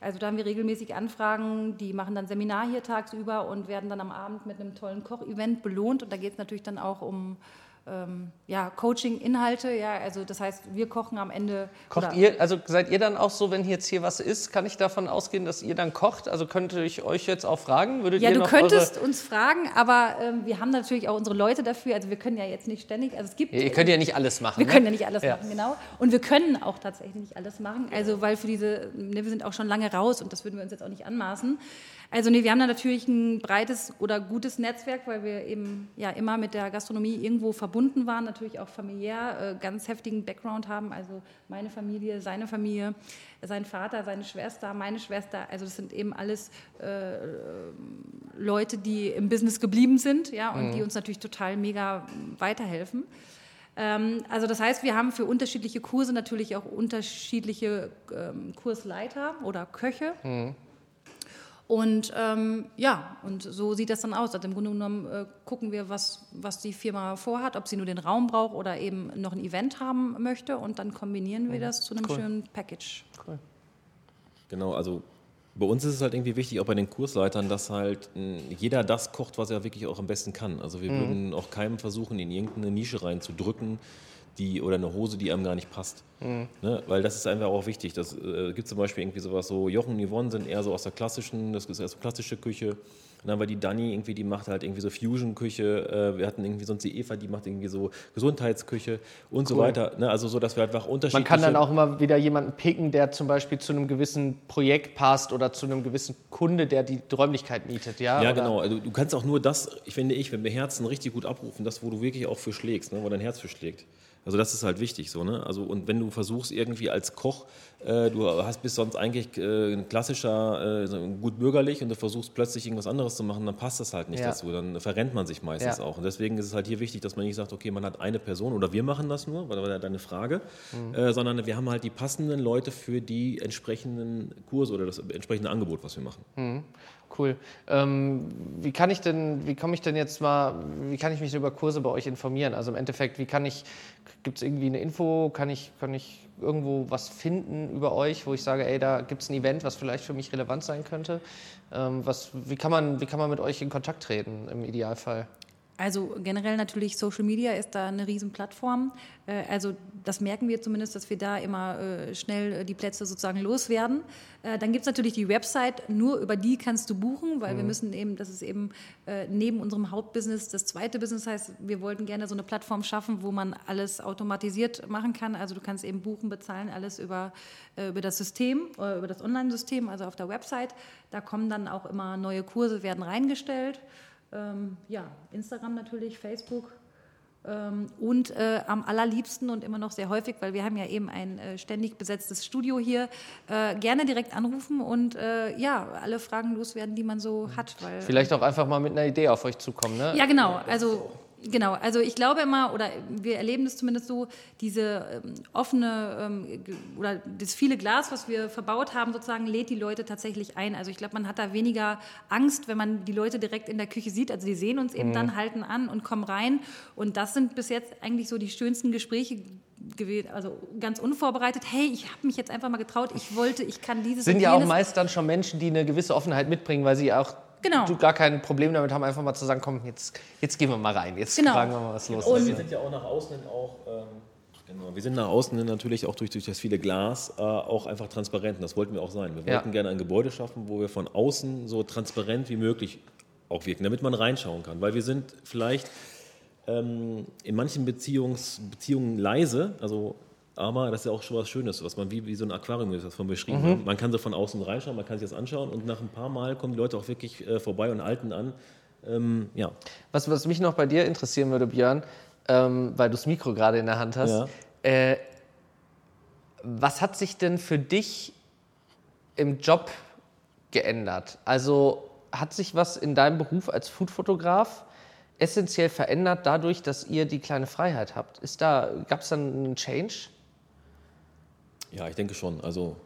Also da haben wir regelmäßig Anfragen, die machen dann Seminar hier tagsüber und werden dann am Abend mit einem tollen Kochevent belohnt. Und da geht es natürlich dann auch um ähm, ja, Coaching-Inhalte. Ja, also das heißt, wir kochen am Ende. Kocht ihr, also seid ihr dann auch so, wenn jetzt hier was ist, kann ich davon ausgehen, dass ihr dann kocht? Also könnte ich euch jetzt auch fragen? Würdet ja, du könntest uns fragen, aber ähm, wir haben natürlich auch unsere Leute dafür. Also wir können ja jetzt nicht ständig, also es gibt. Ja, ihr könnt ja nicht alles machen. Wir ne? können ja nicht alles ja. machen, genau. Und wir können auch tatsächlich nicht alles machen. Also weil für diese, ne, wir sind auch schon lange raus und das würden wir uns jetzt auch nicht anmaßen. Also nee, wir haben da natürlich ein breites oder gutes Netzwerk, weil wir eben ja immer mit der Gastronomie irgendwo verbunden waren, natürlich auch familiär äh, ganz heftigen Background haben. Also meine Familie, seine Familie, sein Vater, seine Schwester, meine Schwester. Also das sind eben alles äh, Leute, die im Business geblieben sind, ja, und mhm. die uns natürlich total mega weiterhelfen. Ähm, also das heißt, wir haben für unterschiedliche Kurse natürlich auch unterschiedliche ähm, Kursleiter oder Köche. Mhm. Und ähm, ja, und so sieht das dann aus. Also im Grunde genommen äh, gucken wir, was, was die Firma vorhat, ob sie nur den Raum braucht oder eben noch ein Event haben möchte. Und dann kombinieren wir mhm. das zu einem cool. schönen Package. Cool. Genau, also bei uns ist es halt irgendwie wichtig, auch bei den Kursleitern, dass halt jeder das kocht, was er wirklich auch am besten kann. Also wir mhm. würden auch keinem versuchen, in irgendeine Nische reinzudrücken die oder eine Hose, die einem gar nicht passt. Mhm. Ne? Weil das ist einfach auch wichtig. Das äh, gibt zum Beispiel irgendwie sowas so, Jochen und Yvonne sind eher so aus der klassischen, das ist eher so klassische Küche. Und dann war die Dani irgendwie, die macht halt irgendwie so Fusion-Küche. Äh, wir hatten irgendwie sonst die Eva, die macht irgendwie so Gesundheitsküche und cool. so weiter. Ne? Also so, dass wir einfach unterschiedliche... Man kann dann auch immer wieder jemanden picken, der zum Beispiel zu einem gewissen Projekt passt oder zu einem gewissen Kunde, der die Räumlichkeit mietet, ja? Ja, oder? genau. Also du kannst auch nur das, ich finde ich, wenn wir Herzen richtig gut abrufen, das, wo du wirklich auch für schlägst, ne? wo dein Herz für schlägt. Also das ist halt wichtig so, ne? Also und wenn du versuchst irgendwie als Koch, du hast bist sonst eigentlich äh, ein klassischer, äh, gut bürgerlich und du versuchst plötzlich irgendwas anderes zu machen, dann passt das halt nicht ja. dazu, dann verrennt man sich meistens ja. auch. Und deswegen ist es halt hier wichtig, dass man nicht sagt, okay, man hat eine Person oder wir machen das nur, weil das war deine Frage, mhm. Äh, sondern wir haben halt die passenden Leute für die entsprechenden Kurse oder das entsprechende Angebot, was wir machen. Mhm. Cool. Ähm, wie kann ich denn, wie komme ich denn jetzt mal, wie kann ich mich über Kurse bei euch informieren? Also im Endeffekt, wie kann ich, gibt es irgendwie eine Info, kann ich, kann ich irgendwo was finden über euch, wo ich sage, ey, da gibt es ein Event, was vielleicht für mich relevant sein könnte? Ähm, was, wie, kann man, wie kann man mit euch in Kontakt treten im Idealfall? Also generell natürlich Social Media ist da eine Riesenplattform. Äh, also das merken wir zumindest, dass wir da immer äh, schnell äh, die Plätze sozusagen loswerden. Dann gibt es natürlich die Website, nur über die kannst du buchen, weil mhm. wir müssen eben, das ist eben neben unserem Hauptbusiness das zweite Business heißt, wir wollten gerne so eine Plattform schaffen, wo man alles automatisiert machen kann. Also du kannst eben buchen, bezahlen, alles über, über das System, über das Online-System, also auf der Website. Da kommen dann auch immer neue Kurse, werden reingestellt. Ähm, ja, Instagram natürlich, Facebook. Ähm, und äh, am allerliebsten und immer noch sehr häufig, weil wir haben ja eben ein äh, ständig besetztes Studio hier, äh, gerne direkt anrufen und äh, ja, alle Fragen loswerden, die man so hat. Weil, Vielleicht auch einfach mal mit einer Idee auf euch zukommen, ne? Ja, genau. Also Genau, also ich glaube immer, oder wir erleben das zumindest so, diese ähm, offene ähm, oder das viele Glas, was wir verbaut haben, sozusagen, lädt die Leute tatsächlich ein. Also ich glaube, man hat da weniger Angst, wenn man die Leute direkt in der Küche sieht. Also die sehen uns eben mhm. dann, halten an und kommen rein. Und das sind bis jetzt eigentlich so die schönsten Gespräche gewählt, also ganz unvorbereitet. Hey, ich habe mich jetzt einfach mal getraut. Ich wollte, ich kann dieses. Sind ja auch meist dann schon Menschen, die eine gewisse Offenheit mitbringen, weil sie auch genau. du gar kein Problem damit haben, einfach mal zu sagen, komm, jetzt, jetzt gehen wir mal rein, jetzt genau. fragen wir mal, was los und ist. Wir sind ja auch nach außen auch, ähm, genau, wir sind nach außen natürlich auch durch, durch das viele Glas äh, auch einfach transparent. Und das wollten wir auch sein. Wir wollten ja. gerne ein Gebäude schaffen, wo wir von außen so transparent wie möglich auch wirken, damit man reinschauen kann. Weil wir sind vielleicht ähm, in manchen Beziehungs, Beziehungen leise, also aber das ist ja auch schon was Schönes, was man wie, wie so ein Aquarium ist, das von beschrieben mhm. Man kann so von außen reinschauen, man kann sich das anschauen und nach ein paar Mal kommen die Leute auch wirklich äh, vorbei und halten an. Ähm, ja. was, was mich noch bei dir interessieren würde, Björn, ähm, weil du das Mikro gerade in der Hand hast, ja. äh, was hat sich denn für dich im Job geändert? Also hat sich was in deinem Beruf als Foodfotograf essentiell verändert dadurch, dass ihr die kleine Freiheit habt? da, gab es dann einen Change? Ja, ich denke schon. Also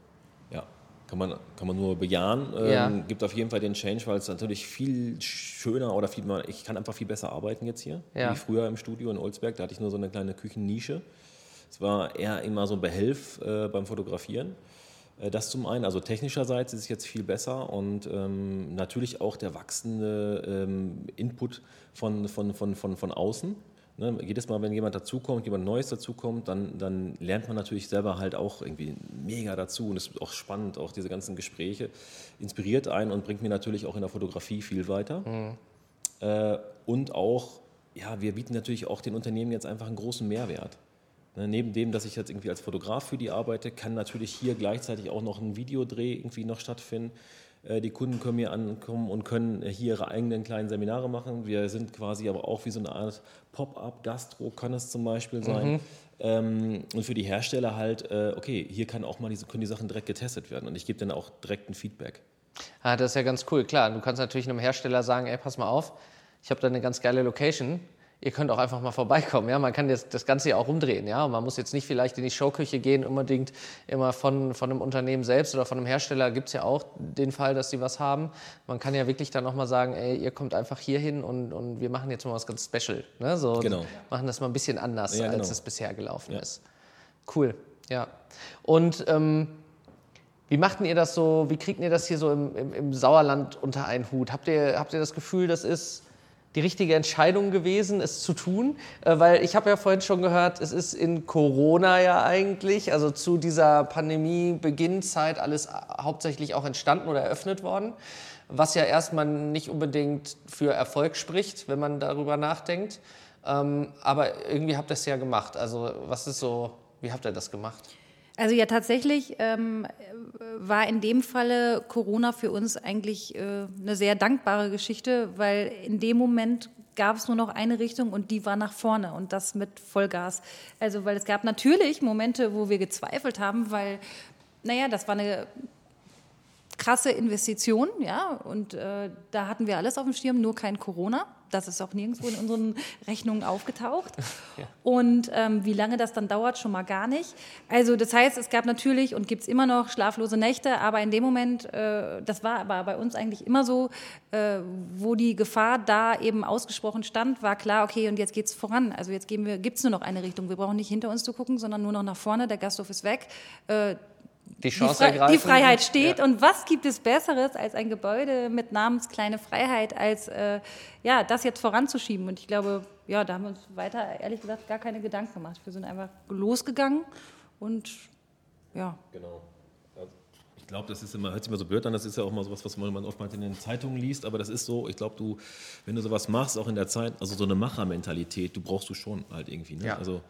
ja, kann man, kann man nur bejahen. Ja. Ähm, gibt auf jeden Fall den Change, weil es natürlich viel schöner oder viel mehr, ich kann einfach viel besser arbeiten jetzt hier, ja. wie früher im Studio in Olsberg. Da hatte ich nur so eine kleine Küchennische. Es war eher immer so ein Behelf äh, beim Fotografieren. Äh, das zum einen, also technischerseits ist es jetzt viel besser und ähm, natürlich auch der wachsende ähm, Input von, von, von, von, von außen. Ne, jedes Mal, wenn jemand dazukommt, jemand Neues dazukommt, dann, dann lernt man natürlich selber halt auch irgendwie mega dazu und es ist auch spannend, auch diese ganzen Gespräche inspiriert einen und bringt mir natürlich auch in der Fotografie viel weiter. Mhm. Äh, und auch, ja, wir bieten natürlich auch den Unternehmen jetzt einfach einen großen Mehrwert. Ne, neben dem, dass ich jetzt irgendwie als Fotograf für die arbeite, kann natürlich hier gleichzeitig auch noch ein Videodreh irgendwie noch stattfinden. Äh, die Kunden können hier ankommen und können hier ihre eigenen kleinen Seminare machen. Wir sind quasi aber auch wie so eine Art Pop-up, Gastro kann es zum Beispiel sein. Mhm. Ähm, und für die Hersteller halt, äh, okay, hier kann auch mal diese, können die Sachen direkt getestet werden und ich gebe dann auch direkt ein Feedback. Ah, das ist ja ganz cool, klar. Du kannst natürlich einem Hersteller sagen, ey, pass mal auf, ich habe da eine ganz geile Location ihr könnt auch einfach mal vorbeikommen. Ja? Man kann das, das Ganze ja auch umdrehen. Ja? man muss jetzt nicht vielleicht in die Showküche gehen, unbedingt immer von, von einem Unternehmen selbst oder von einem Hersteller gibt es ja auch den Fall, dass sie was haben. Man kann ja wirklich dann auch mal sagen, ey, ihr kommt einfach hier hin und, und wir machen jetzt mal was ganz Special. Ne? So, genau. Machen das mal ein bisschen anders, ja, genau. als es bisher gelaufen ja. ist. Cool, ja. Und ähm, wie machten ihr das so, wie kriegt ihr das hier so im, im, im Sauerland unter einen Hut? Habt ihr, habt ihr das Gefühl, das ist die richtige Entscheidung gewesen, es zu tun? Äh, weil ich habe ja vorhin schon gehört, es ist in Corona ja eigentlich, also zu dieser Pandemie-Beginnzeit alles hauptsächlich auch entstanden oder eröffnet worden, was ja erstmal nicht unbedingt für Erfolg spricht, wenn man darüber nachdenkt. Ähm, aber irgendwie habt ihr es ja gemacht. Also was ist so, wie habt ihr das gemacht? Also ja, tatsächlich ähm, war in dem Falle Corona für uns eigentlich äh, eine sehr dankbare Geschichte, weil in dem Moment gab es nur noch eine Richtung und die war nach vorne und das mit Vollgas. Also weil es gab natürlich Momente, wo wir gezweifelt haben, weil, naja, das war eine krasse Investition, ja, und äh, da hatten wir alles auf dem Schirm, nur kein Corona das ist auch nirgendwo in unseren Rechnungen aufgetaucht. Ja. Und ähm, wie lange das dann dauert, schon mal gar nicht. Also das heißt, es gab natürlich und gibt es immer noch schlaflose Nächte, aber in dem Moment, äh, das war aber bei uns eigentlich immer so, äh, wo die Gefahr da eben ausgesprochen stand, war klar, okay, und jetzt geht es voran. Also jetzt gibt es nur noch eine Richtung. Wir brauchen nicht hinter uns zu gucken, sondern nur noch nach vorne. Der Gasthof ist weg. Äh, die, Chance die, Fre die Freiheit steht. Ja. Und was gibt es Besseres als ein Gebäude mit Namens Kleine Freiheit, als äh, ja, das jetzt voranzuschieben? Und ich glaube, ja, da haben wir uns weiter, ehrlich gesagt, gar keine Gedanken gemacht. Wir sind einfach losgegangen und ja. Genau. Ich glaube, das ist immer, hört sich immer so blöd an, das ist ja auch mal sowas, was man oftmals in den Zeitungen liest, aber das ist so, ich glaube, du, wenn du sowas machst, auch in der Zeit, also so eine Machermentalität, du brauchst du schon halt irgendwie. Ne? Ja. Also,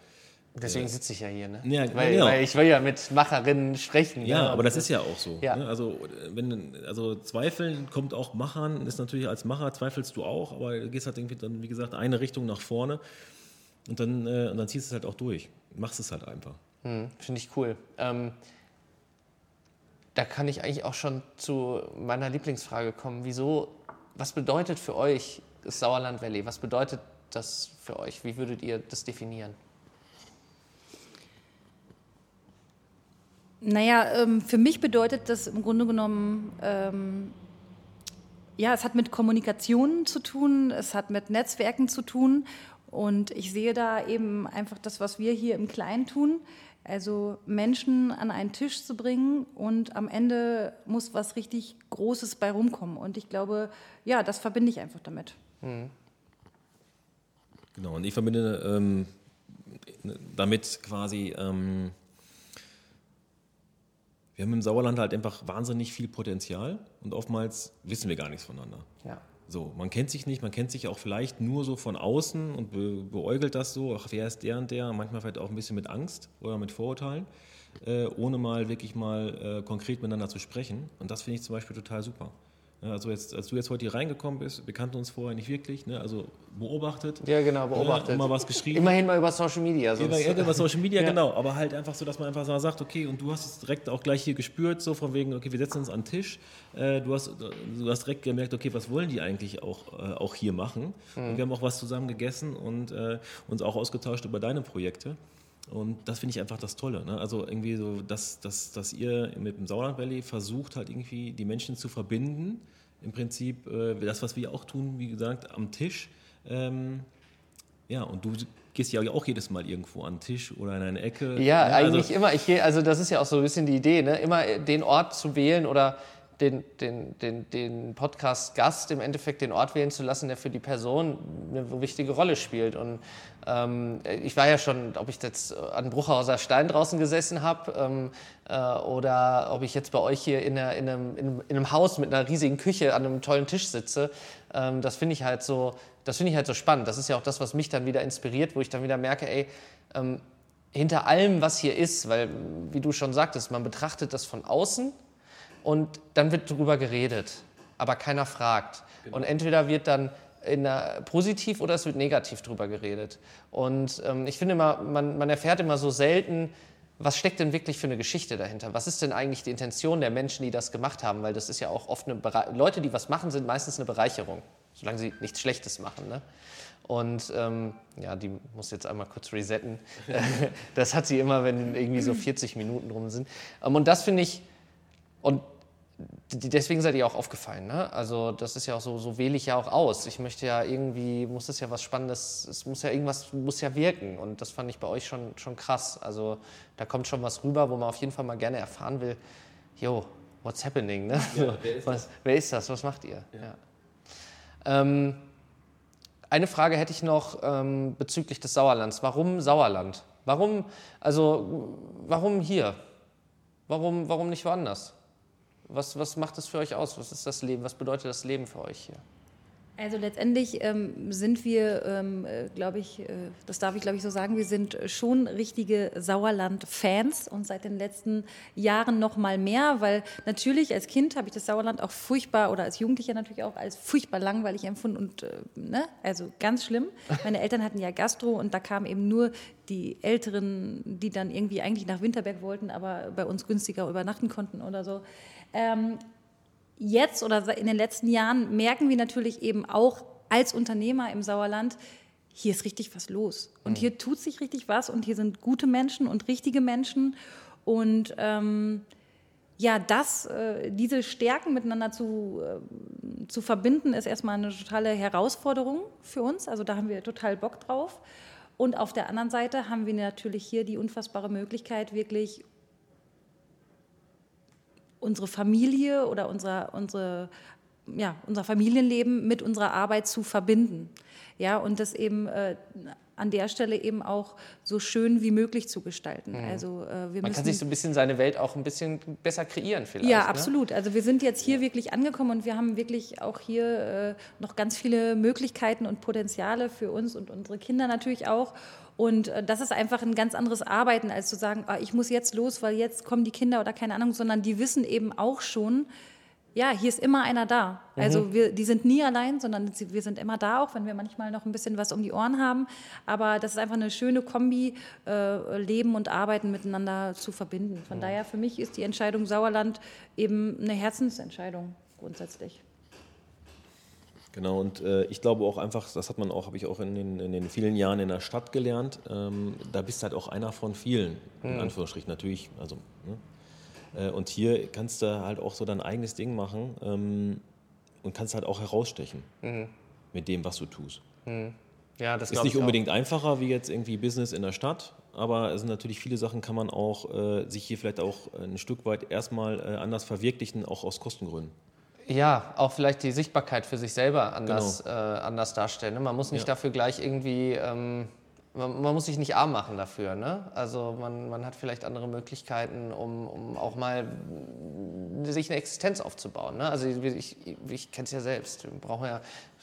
Deswegen sitze ich ja hier, ne? Ja, weil, genau. weil, ich will ja mit Macherinnen sprechen. Ja, ne? aber das ist ja auch so. Ja. Ne? Also, wenn, also Zweifeln kommt auch Machern, ist natürlich als Macher zweifelst du auch, aber du gehst halt irgendwie dann, wie gesagt, eine Richtung nach vorne und dann, äh, und dann ziehst du es halt auch durch. Machst es halt einfach. Hm, Finde ich cool. Ähm, da kann ich eigentlich auch schon zu meiner Lieblingsfrage kommen. Wieso, was bedeutet für euch das Sauerland Valley? Was bedeutet das für euch? Wie würdet ihr das definieren? Naja, ähm, für mich bedeutet das im Grunde genommen, ähm, ja, es hat mit Kommunikation zu tun, es hat mit Netzwerken zu tun und ich sehe da eben einfach das, was wir hier im Kleinen tun, also Menschen an einen Tisch zu bringen und am Ende muss was richtig Großes bei rumkommen und ich glaube, ja, das verbinde ich einfach damit. Mhm. Genau, und ich verbinde ähm, damit quasi ähm, wir haben im Sauerland halt einfach wahnsinnig viel Potenzial und oftmals wissen wir gar nichts voneinander. Ja. So, man kennt sich nicht, man kennt sich auch vielleicht nur so von außen und be beäugelt das so, ach, wer ist der und der, manchmal vielleicht auch ein bisschen mit Angst oder mit Vorurteilen, äh, ohne mal wirklich mal äh, konkret miteinander zu sprechen. Und das finde ich zum Beispiel total super. Also jetzt, als du jetzt heute hier reingekommen bist, wir kannten uns vorher nicht wirklich, ne? also beobachtet. Ja, genau, beobachtet. Ja, mal was geschrieben. Immerhin mal über Social Media. Sonst. Ja, über Social Media, ja. genau. Aber halt einfach so, dass man einfach so sagt, okay, und du hast es direkt auch gleich hier gespürt, so von wegen, okay, wir setzen uns an den Tisch. Äh, du, hast, du hast direkt gemerkt, okay, was wollen die eigentlich auch, äh, auch hier machen? Mhm. Und wir haben auch was zusammen gegessen und äh, uns auch ausgetauscht über deine Projekte. Und das finde ich einfach das Tolle. Ne? Also irgendwie so, dass, dass, dass ihr mit dem Sauerland Valley versucht halt irgendwie die Menschen zu verbinden im Prinzip äh, das, was wir auch tun, wie gesagt, am Tisch. Ähm, ja, und du gehst ja auch jedes Mal irgendwo an den Tisch oder in eine Ecke. Ja, ne? eigentlich also, immer. Ich gehe, also das ist ja auch so ein bisschen die Idee, ne? immer den Ort zu wählen oder den, den, den, den Podcast-Gast im Endeffekt den Ort wählen zu lassen, der für die Person eine wichtige Rolle spielt. Und ähm, ich war ja schon, ob ich jetzt an Bruchhauser Stein draußen gesessen habe ähm, äh, oder ob ich jetzt bei euch hier in, einer, in, einem, in, einem, Haus mit einer riesigen Küche an einem tollen Tisch sitze, ähm, das finde ich halt so, das finde ich halt so spannend. Das ist ja auch das, was mich dann wieder inspiriert, wo ich dann wieder merke, ey, ähm, hinter allem, was hier ist, weil, wie du schon sagtest, man betrachtet das von außen und dann wird darüber geredet, aber keiner fragt. Genau. Und entweder wird dann der, positiv oder es wird negativ darüber geredet. Und ähm, ich finde immer, man, man erfährt immer so selten, was steckt denn wirklich für eine Geschichte dahinter? Was ist denn eigentlich die Intention der Menschen, die das gemacht haben? Weil das ist ja auch oft eine Bere Leute, die was machen, sind meistens eine Bereicherung, solange sie nichts Schlechtes machen. Ne? Und ähm, ja, die muss jetzt einmal kurz resetten. das hat sie immer, wenn irgendwie so 40 Minuten rum sind. Ähm, und das finde ich, und deswegen seid ihr auch aufgefallen. Ne? Also das ist ja auch so, so wähle ich ja auch aus. Ich möchte ja irgendwie, muss es ja was Spannendes, es muss ja irgendwas, muss ja wirken. Und das fand ich bei euch schon, schon krass. Also da kommt schon was rüber, wo man auf jeden Fall mal gerne erfahren will, yo, what's happening? Ne? Ja, wer, ist was, wer, ist das? Was macht ihr? Ja. Ja. Ähm, eine Frage hätte ich noch ähm, bezüglich des Sauerlands. Warum Sauerland? Warum, also, warum hier? Warum, warum nicht woanders? Was, was macht das für euch aus? Was ist das Leben? Was bedeutet das Leben für euch hier? Also letztendlich ähm, sind wir, ähm, äh, glaube ich, äh, das darf ich glaube ich so sagen, wir sind schon richtige Sauerland-Fans und seit den letzten Jahren noch mal mehr, weil natürlich als Kind habe ich das Sauerland auch furchtbar oder als Jugendlicher natürlich auch als furchtbar langweilig empfunden und äh, ne, also ganz schlimm. Meine Eltern hatten ja Gastro und da kamen eben nur die Älteren, die dann irgendwie eigentlich nach Winterberg wollten, aber bei uns günstiger übernachten konnten oder so. Ähm, jetzt oder in den letzten Jahren merken wir natürlich eben auch als Unternehmer im Sauerland, hier ist richtig was los. Und mhm. hier tut sich richtig was und hier sind gute Menschen und richtige Menschen. Und ähm, ja, das, äh, diese Stärken miteinander zu, äh, zu verbinden, ist erstmal eine totale Herausforderung für uns. Also da haben wir total Bock drauf. Und auf der anderen Seite haben wir natürlich hier die unfassbare Möglichkeit, wirklich unsere Familie oder unser, unsere, ja, unser Familienleben mit unserer Arbeit zu verbinden. Ja, und das eben äh, an der Stelle eben auch so schön wie möglich zu gestalten. Mhm. Also, äh, wir Man kann sich so ein bisschen seine Welt auch ein bisschen besser kreieren vielleicht. Ja, ne? absolut. Also wir sind jetzt hier wirklich angekommen und wir haben wirklich auch hier äh, noch ganz viele Möglichkeiten und Potenziale für uns und unsere Kinder natürlich auch. Und äh, das ist einfach ein ganz anderes Arbeiten, als zu sagen, ah, ich muss jetzt los, weil jetzt kommen die Kinder oder keine Ahnung, sondern die wissen eben auch schon, ja, hier ist immer einer da. Mhm. Also wir, die sind nie allein, sondern wir sind immer da, auch wenn wir manchmal noch ein bisschen was um die Ohren haben. Aber das ist einfach eine schöne Kombi, äh, Leben und Arbeiten miteinander zu verbinden. Von mhm. daher für mich ist die Entscheidung Sauerland eben eine Herzensentscheidung grundsätzlich. Genau, und äh, ich glaube auch einfach, das hat man auch, habe ich auch in den, in den, vielen Jahren in der Stadt gelernt, ähm, da bist du halt auch einer von vielen, in mhm. Anführungsstrichen natürlich. Also, ne? Äh, und hier kannst du halt auch so dein eigenes Ding machen ähm, und kannst halt auch herausstechen mhm. mit dem, was du tust. Mhm. Ja, das ist nicht unbedingt auch. einfacher wie jetzt irgendwie Business in der Stadt, aber es sind natürlich viele Sachen, kann man auch äh, sich hier vielleicht auch ein Stück weit erstmal äh, anders verwirklichen, auch aus Kostengründen. Ja, auch vielleicht die Sichtbarkeit für sich selber anders, genau. äh, anders darstellen. Ne? Man muss nicht ja. dafür gleich irgendwie ähm, man, man, muss sich nicht arm machen dafür. Ne? Also man, man hat vielleicht andere Möglichkeiten, um, um auch mal sich eine Existenz aufzubauen. Ne? Also ich, ich, kenne es ja selbst. Wir brauchen ja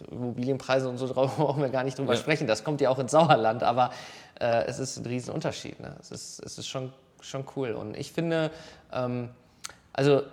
Immobilienpreise und so brauchen wir gar nicht drüber ja. sprechen. Das kommt ja auch ins Sauerland, aber äh, es ist ein Riesenunterschied. Ne? Es ist, es ist schon, schon cool. Und ich finde, ähm, also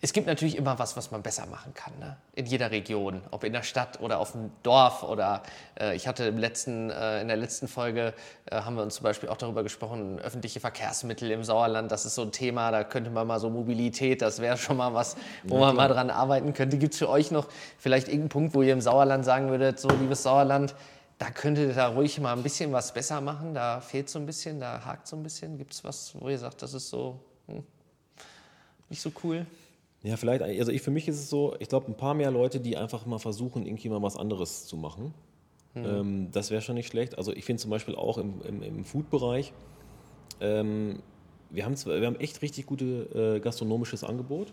es gibt natürlich immer was, was man besser machen kann, ne? in jeder Region, ob in der Stadt oder auf dem Dorf oder äh, ich hatte im letzten, äh, in der letzten Folge äh, haben wir uns zum Beispiel auch darüber gesprochen, öffentliche Verkehrsmittel im Sauerland, das ist so ein Thema, da könnte man mal so Mobilität, das wäre schon mal was, wo ja, man mal dran arbeiten könnte. Gibt es für euch noch vielleicht irgendeinen Punkt, wo ihr im Sauerland sagen würdet, so liebes Sauerland, da könntet ihr da ruhig mal ein bisschen was besser machen, da fehlt so ein bisschen, da hakt so ein bisschen, gibt es was, wo ihr sagt, das ist so hm, nicht so cool? Ja, vielleicht, also ich, für mich ist es so, ich glaube, ein paar mehr Leute, die einfach mal versuchen, irgendwie mal was anderes zu machen. Mhm. Ähm, das wäre schon nicht schlecht. Also ich finde zum Beispiel auch im, im, im Food-Bereich, ähm, wir, haben zwar, wir haben echt richtig gutes äh, gastronomisches Angebot,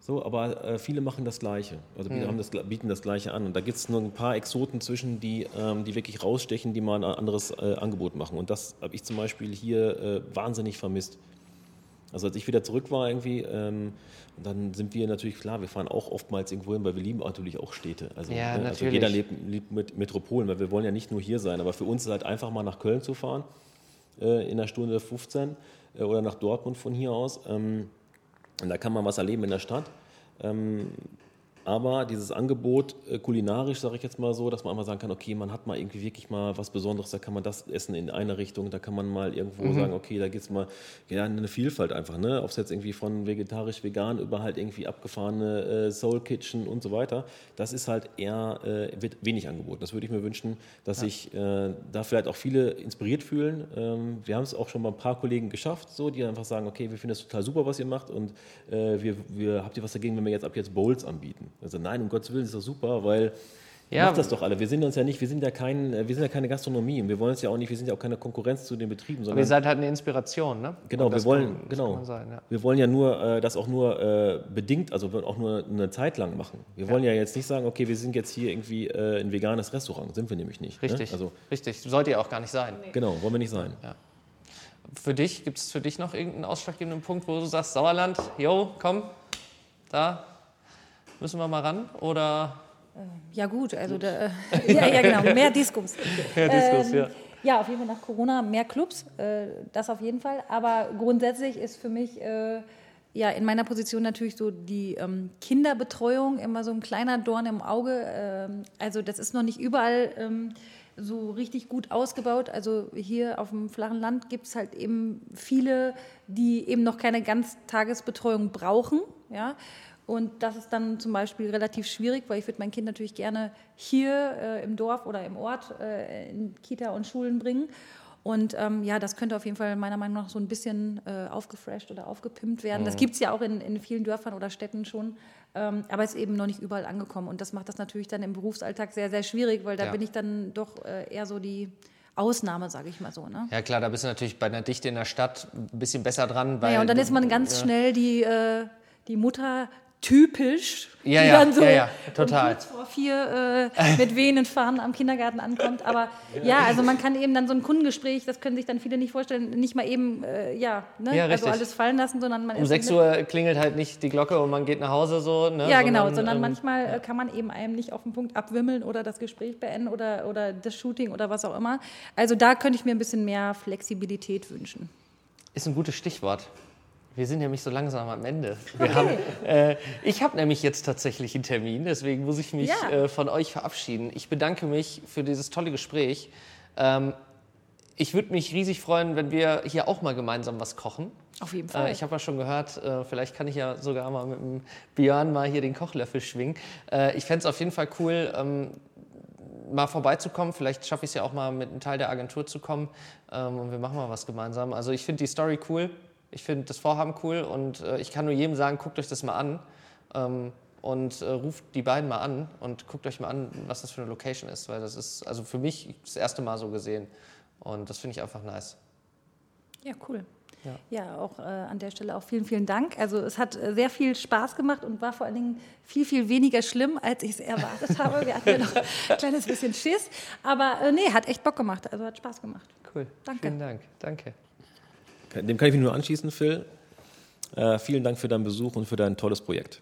so, aber äh, viele machen das Gleiche, also mhm. das, bieten das Gleiche an. Und da gibt es nur ein paar Exoten zwischen, die, ähm, die wirklich rausstechen, die mal ein anderes äh, Angebot machen. Und das habe ich zum Beispiel hier äh, wahnsinnig vermisst. Also als ich wieder zurück war irgendwie, ähm, dann sind wir natürlich klar, wir fahren auch oftmals irgendwo hin, weil wir lieben natürlich auch Städte. Also, ja, ne, also jeder lebt, lebt, mit Metropolen, weil wir wollen ja nicht nur hier sein, aber für uns ist halt einfach mal nach Köln zu fahren, äh, in einer Stunde 15 äh, oder nach Dortmund von hier aus. Ähm, und da kann man was erleben in der Stadt. Ähm, aber dieses Angebot äh, kulinarisch, sage ich jetzt mal so, dass man einmal sagen kann, okay, man hat mal irgendwie wirklich mal was Besonderes, da kann man das essen in einer Richtung, da kann man mal irgendwo mhm. sagen, okay, da gibt es mal ja, eine Vielfalt einfach, ne? Ob es jetzt irgendwie von vegetarisch, vegan über halt irgendwie abgefahrene äh, Soul Kitchen und so weiter, das ist halt eher, äh, wird wenig angeboten. Das würde ich mir wünschen, dass ja. sich äh, da vielleicht auch viele inspiriert fühlen. Ähm, wir haben es auch schon bei ein paar Kollegen geschafft, so, die einfach sagen, okay, wir finden das total super, was ihr macht und äh, wir, wir habt ihr was dagegen, wenn wir jetzt ab jetzt Bowls anbieten? Also nein, um Gottes Willen ist das super, weil ja. macht das doch alle. Wir sind uns ja nicht, wir sind ja kein, wir sind ja keine Gastronomie und wir wollen es ja auch nicht, wir sind ja auch keine Konkurrenz zu den Betrieben. Sondern Aber ihr seid halt eine Inspiration, ne? Genau, wir wollen, kann, genau, sein, ja. wir wollen ja nur äh, das auch nur äh, bedingt, also auch nur eine Zeit lang machen. Wir ja. wollen ja jetzt nicht sagen, okay, wir sind jetzt hier irgendwie äh, ein veganes Restaurant, sind wir nämlich nicht. Ne? Richtig, ne? also, richtig, sollt ihr auch gar nicht sein. Nee. Genau, wollen wir nicht sein. Ja. Für dich, gibt es für dich noch irgendeinen ausschlaggebenden Punkt, wo du sagst, Sauerland, yo, komm, da, Müssen wir mal ran? Oder? Äh, ja, gut, also da, äh, ja, ja, genau, mehr Diskos. mehr Diskos, ähm, ja. Ja, auf jeden Fall nach Corona mehr Clubs, äh, das auf jeden Fall. Aber grundsätzlich ist für mich äh, ja in meiner Position natürlich so die ähm, Kinderbetreuung immer so ein kleiner Dorn im Auge. Ähm, also das ist noch nicht überall ähm, so richtig gut ausgebaut. Also hier auf dem flachen Land gibt es halt eben viele, die eben noch keine Ganztagesbetreuung brauchen. Ja. Und das ist dann zum Beispiel relativ schwierig, weil ich würde mein Kind natürlich gerne hier äh, im Dorf oder im Ort äh, in Kita und Schulen bringen. Und ähm, ja, das könnte auf jeden Fall meiner Meinung nach so ein bisschen äh, aufgefresht oder aufgepimpt werden. Mhm. Das gibt es ja auch in, in vielen Dörfern oder Städten schon, ähm, aber ist eben noch nicht überall angekommen. Und das macht das natürlich dann im Berufsalltag sehr, sehr schwierig, weil da ja. bin ich dann doch äh, eher so die Ausnahme, sage ich mal so. Ne? Ja klar, da bist du natürlich bei einer Dichte in der Stadt ein bisschen besser dran. Weil, ja, und dann ist man ganz ja. schnell die äh, die Mutter typisch, Ja, die ja, dann so ja, ja, um total. kurz vor vier äh, mit wehenden Fahnen am Kindergarten ankommt. Aber ja, also man kann eben dann so ein Kundengespräch, das können sich dann viele nicht vorstellen, nicht mal eben, äh, ja, ne? Ja, also alles fallen lassen, sondern man Um ist 6 mit- Uhr klingelt halt nicht die Glocke und man geht nach Hause so. Ne? Ja, genau, sondern ähm, manchmal äh, kann man eben einem nicht auf den Punkt abwimmeln oder das Gespräch beenden oder, oder das Shooting oder was auch immer. Also da könnte ich mir ein bisschen mehr Flexibilität wünschen. Ist ein gutes Stichwort. Wir sind nämlich so langsam am Ende. Wir haben, äh, ich habe nämlich jetzt tatsächlich einen Termin, deswegen muss ich mich Ja. äh, von euch verabschieden. Ich bedanke mich für dieses tolle Gespräch. Ähm, ich würde mich riesig freuen, wenn wir hier auch mal gemeinsam was kochen. Auf jeden Fall. Äh, ich habe ja schon gehört, äh, vielleicht kann ich ja sogar mal mit dem Björn mal hier den Kochlöffel schwingen. Äh, ich fände es auf jeden Fall cool, ähm, mal vorbeizukommen. Vielleicht schaffe ich es ja auch mal mit einem Teil der Agentur zu kommen ähm, und wir machen mal was gemeinsam. Also ich finde die Story cool, ich finde das Vorhaben cool und äh, ich kann nur jedem sagen, guckt euch das mal an ähm, und äh, ruft die beiden mal an und guckt euch mal an, was das für eine Location ist, weil das ist also für mich das erste Mal so gesehen und das finde ich einfach nice. Ja, cool. Ja. Ja, auch äh, an der Stelle auch vielen, vielen Dank. Also es hat äh, sehr viel Spaß gemacht und war vor allen Dingen viel, viel weniger schlimm, als ich es erwartet habe. Wir hatten ja noch ein kleines bisschen Schiss. Aber äh, nee, hat echt Bock gemacht. Also hat Spaß gemacht. Cool. Danke. Vielen Dank. Danke. Dem kann ich mich nur anschließen, Phil. Äh, vielen Dank für deinen Besuch und für dein tolles Projekt.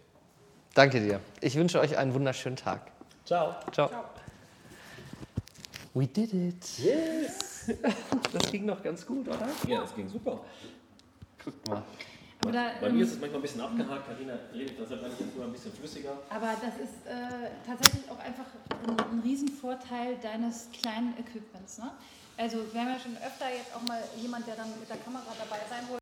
Danke dir. Ich wünsche euch einen wunderschönen Tag. Ciao. Ciao. We did it. Yes. Das ging noch ganz gut, oder? Ja, das ging super. Guck mal. Oder, Bei mir ist es manchmal ein bisschen abgehakt. Karina redet deshalb manchmal ein bisschen flüssiger. Aber das ist äh, tatsächlich auch einfach ein, ein Riesenvorteil deines kleinen Equipments. Ne? Also wir haben ja schon öfter jetzt auch mal jemand, der dann mit der Kamera dabei sein wollte.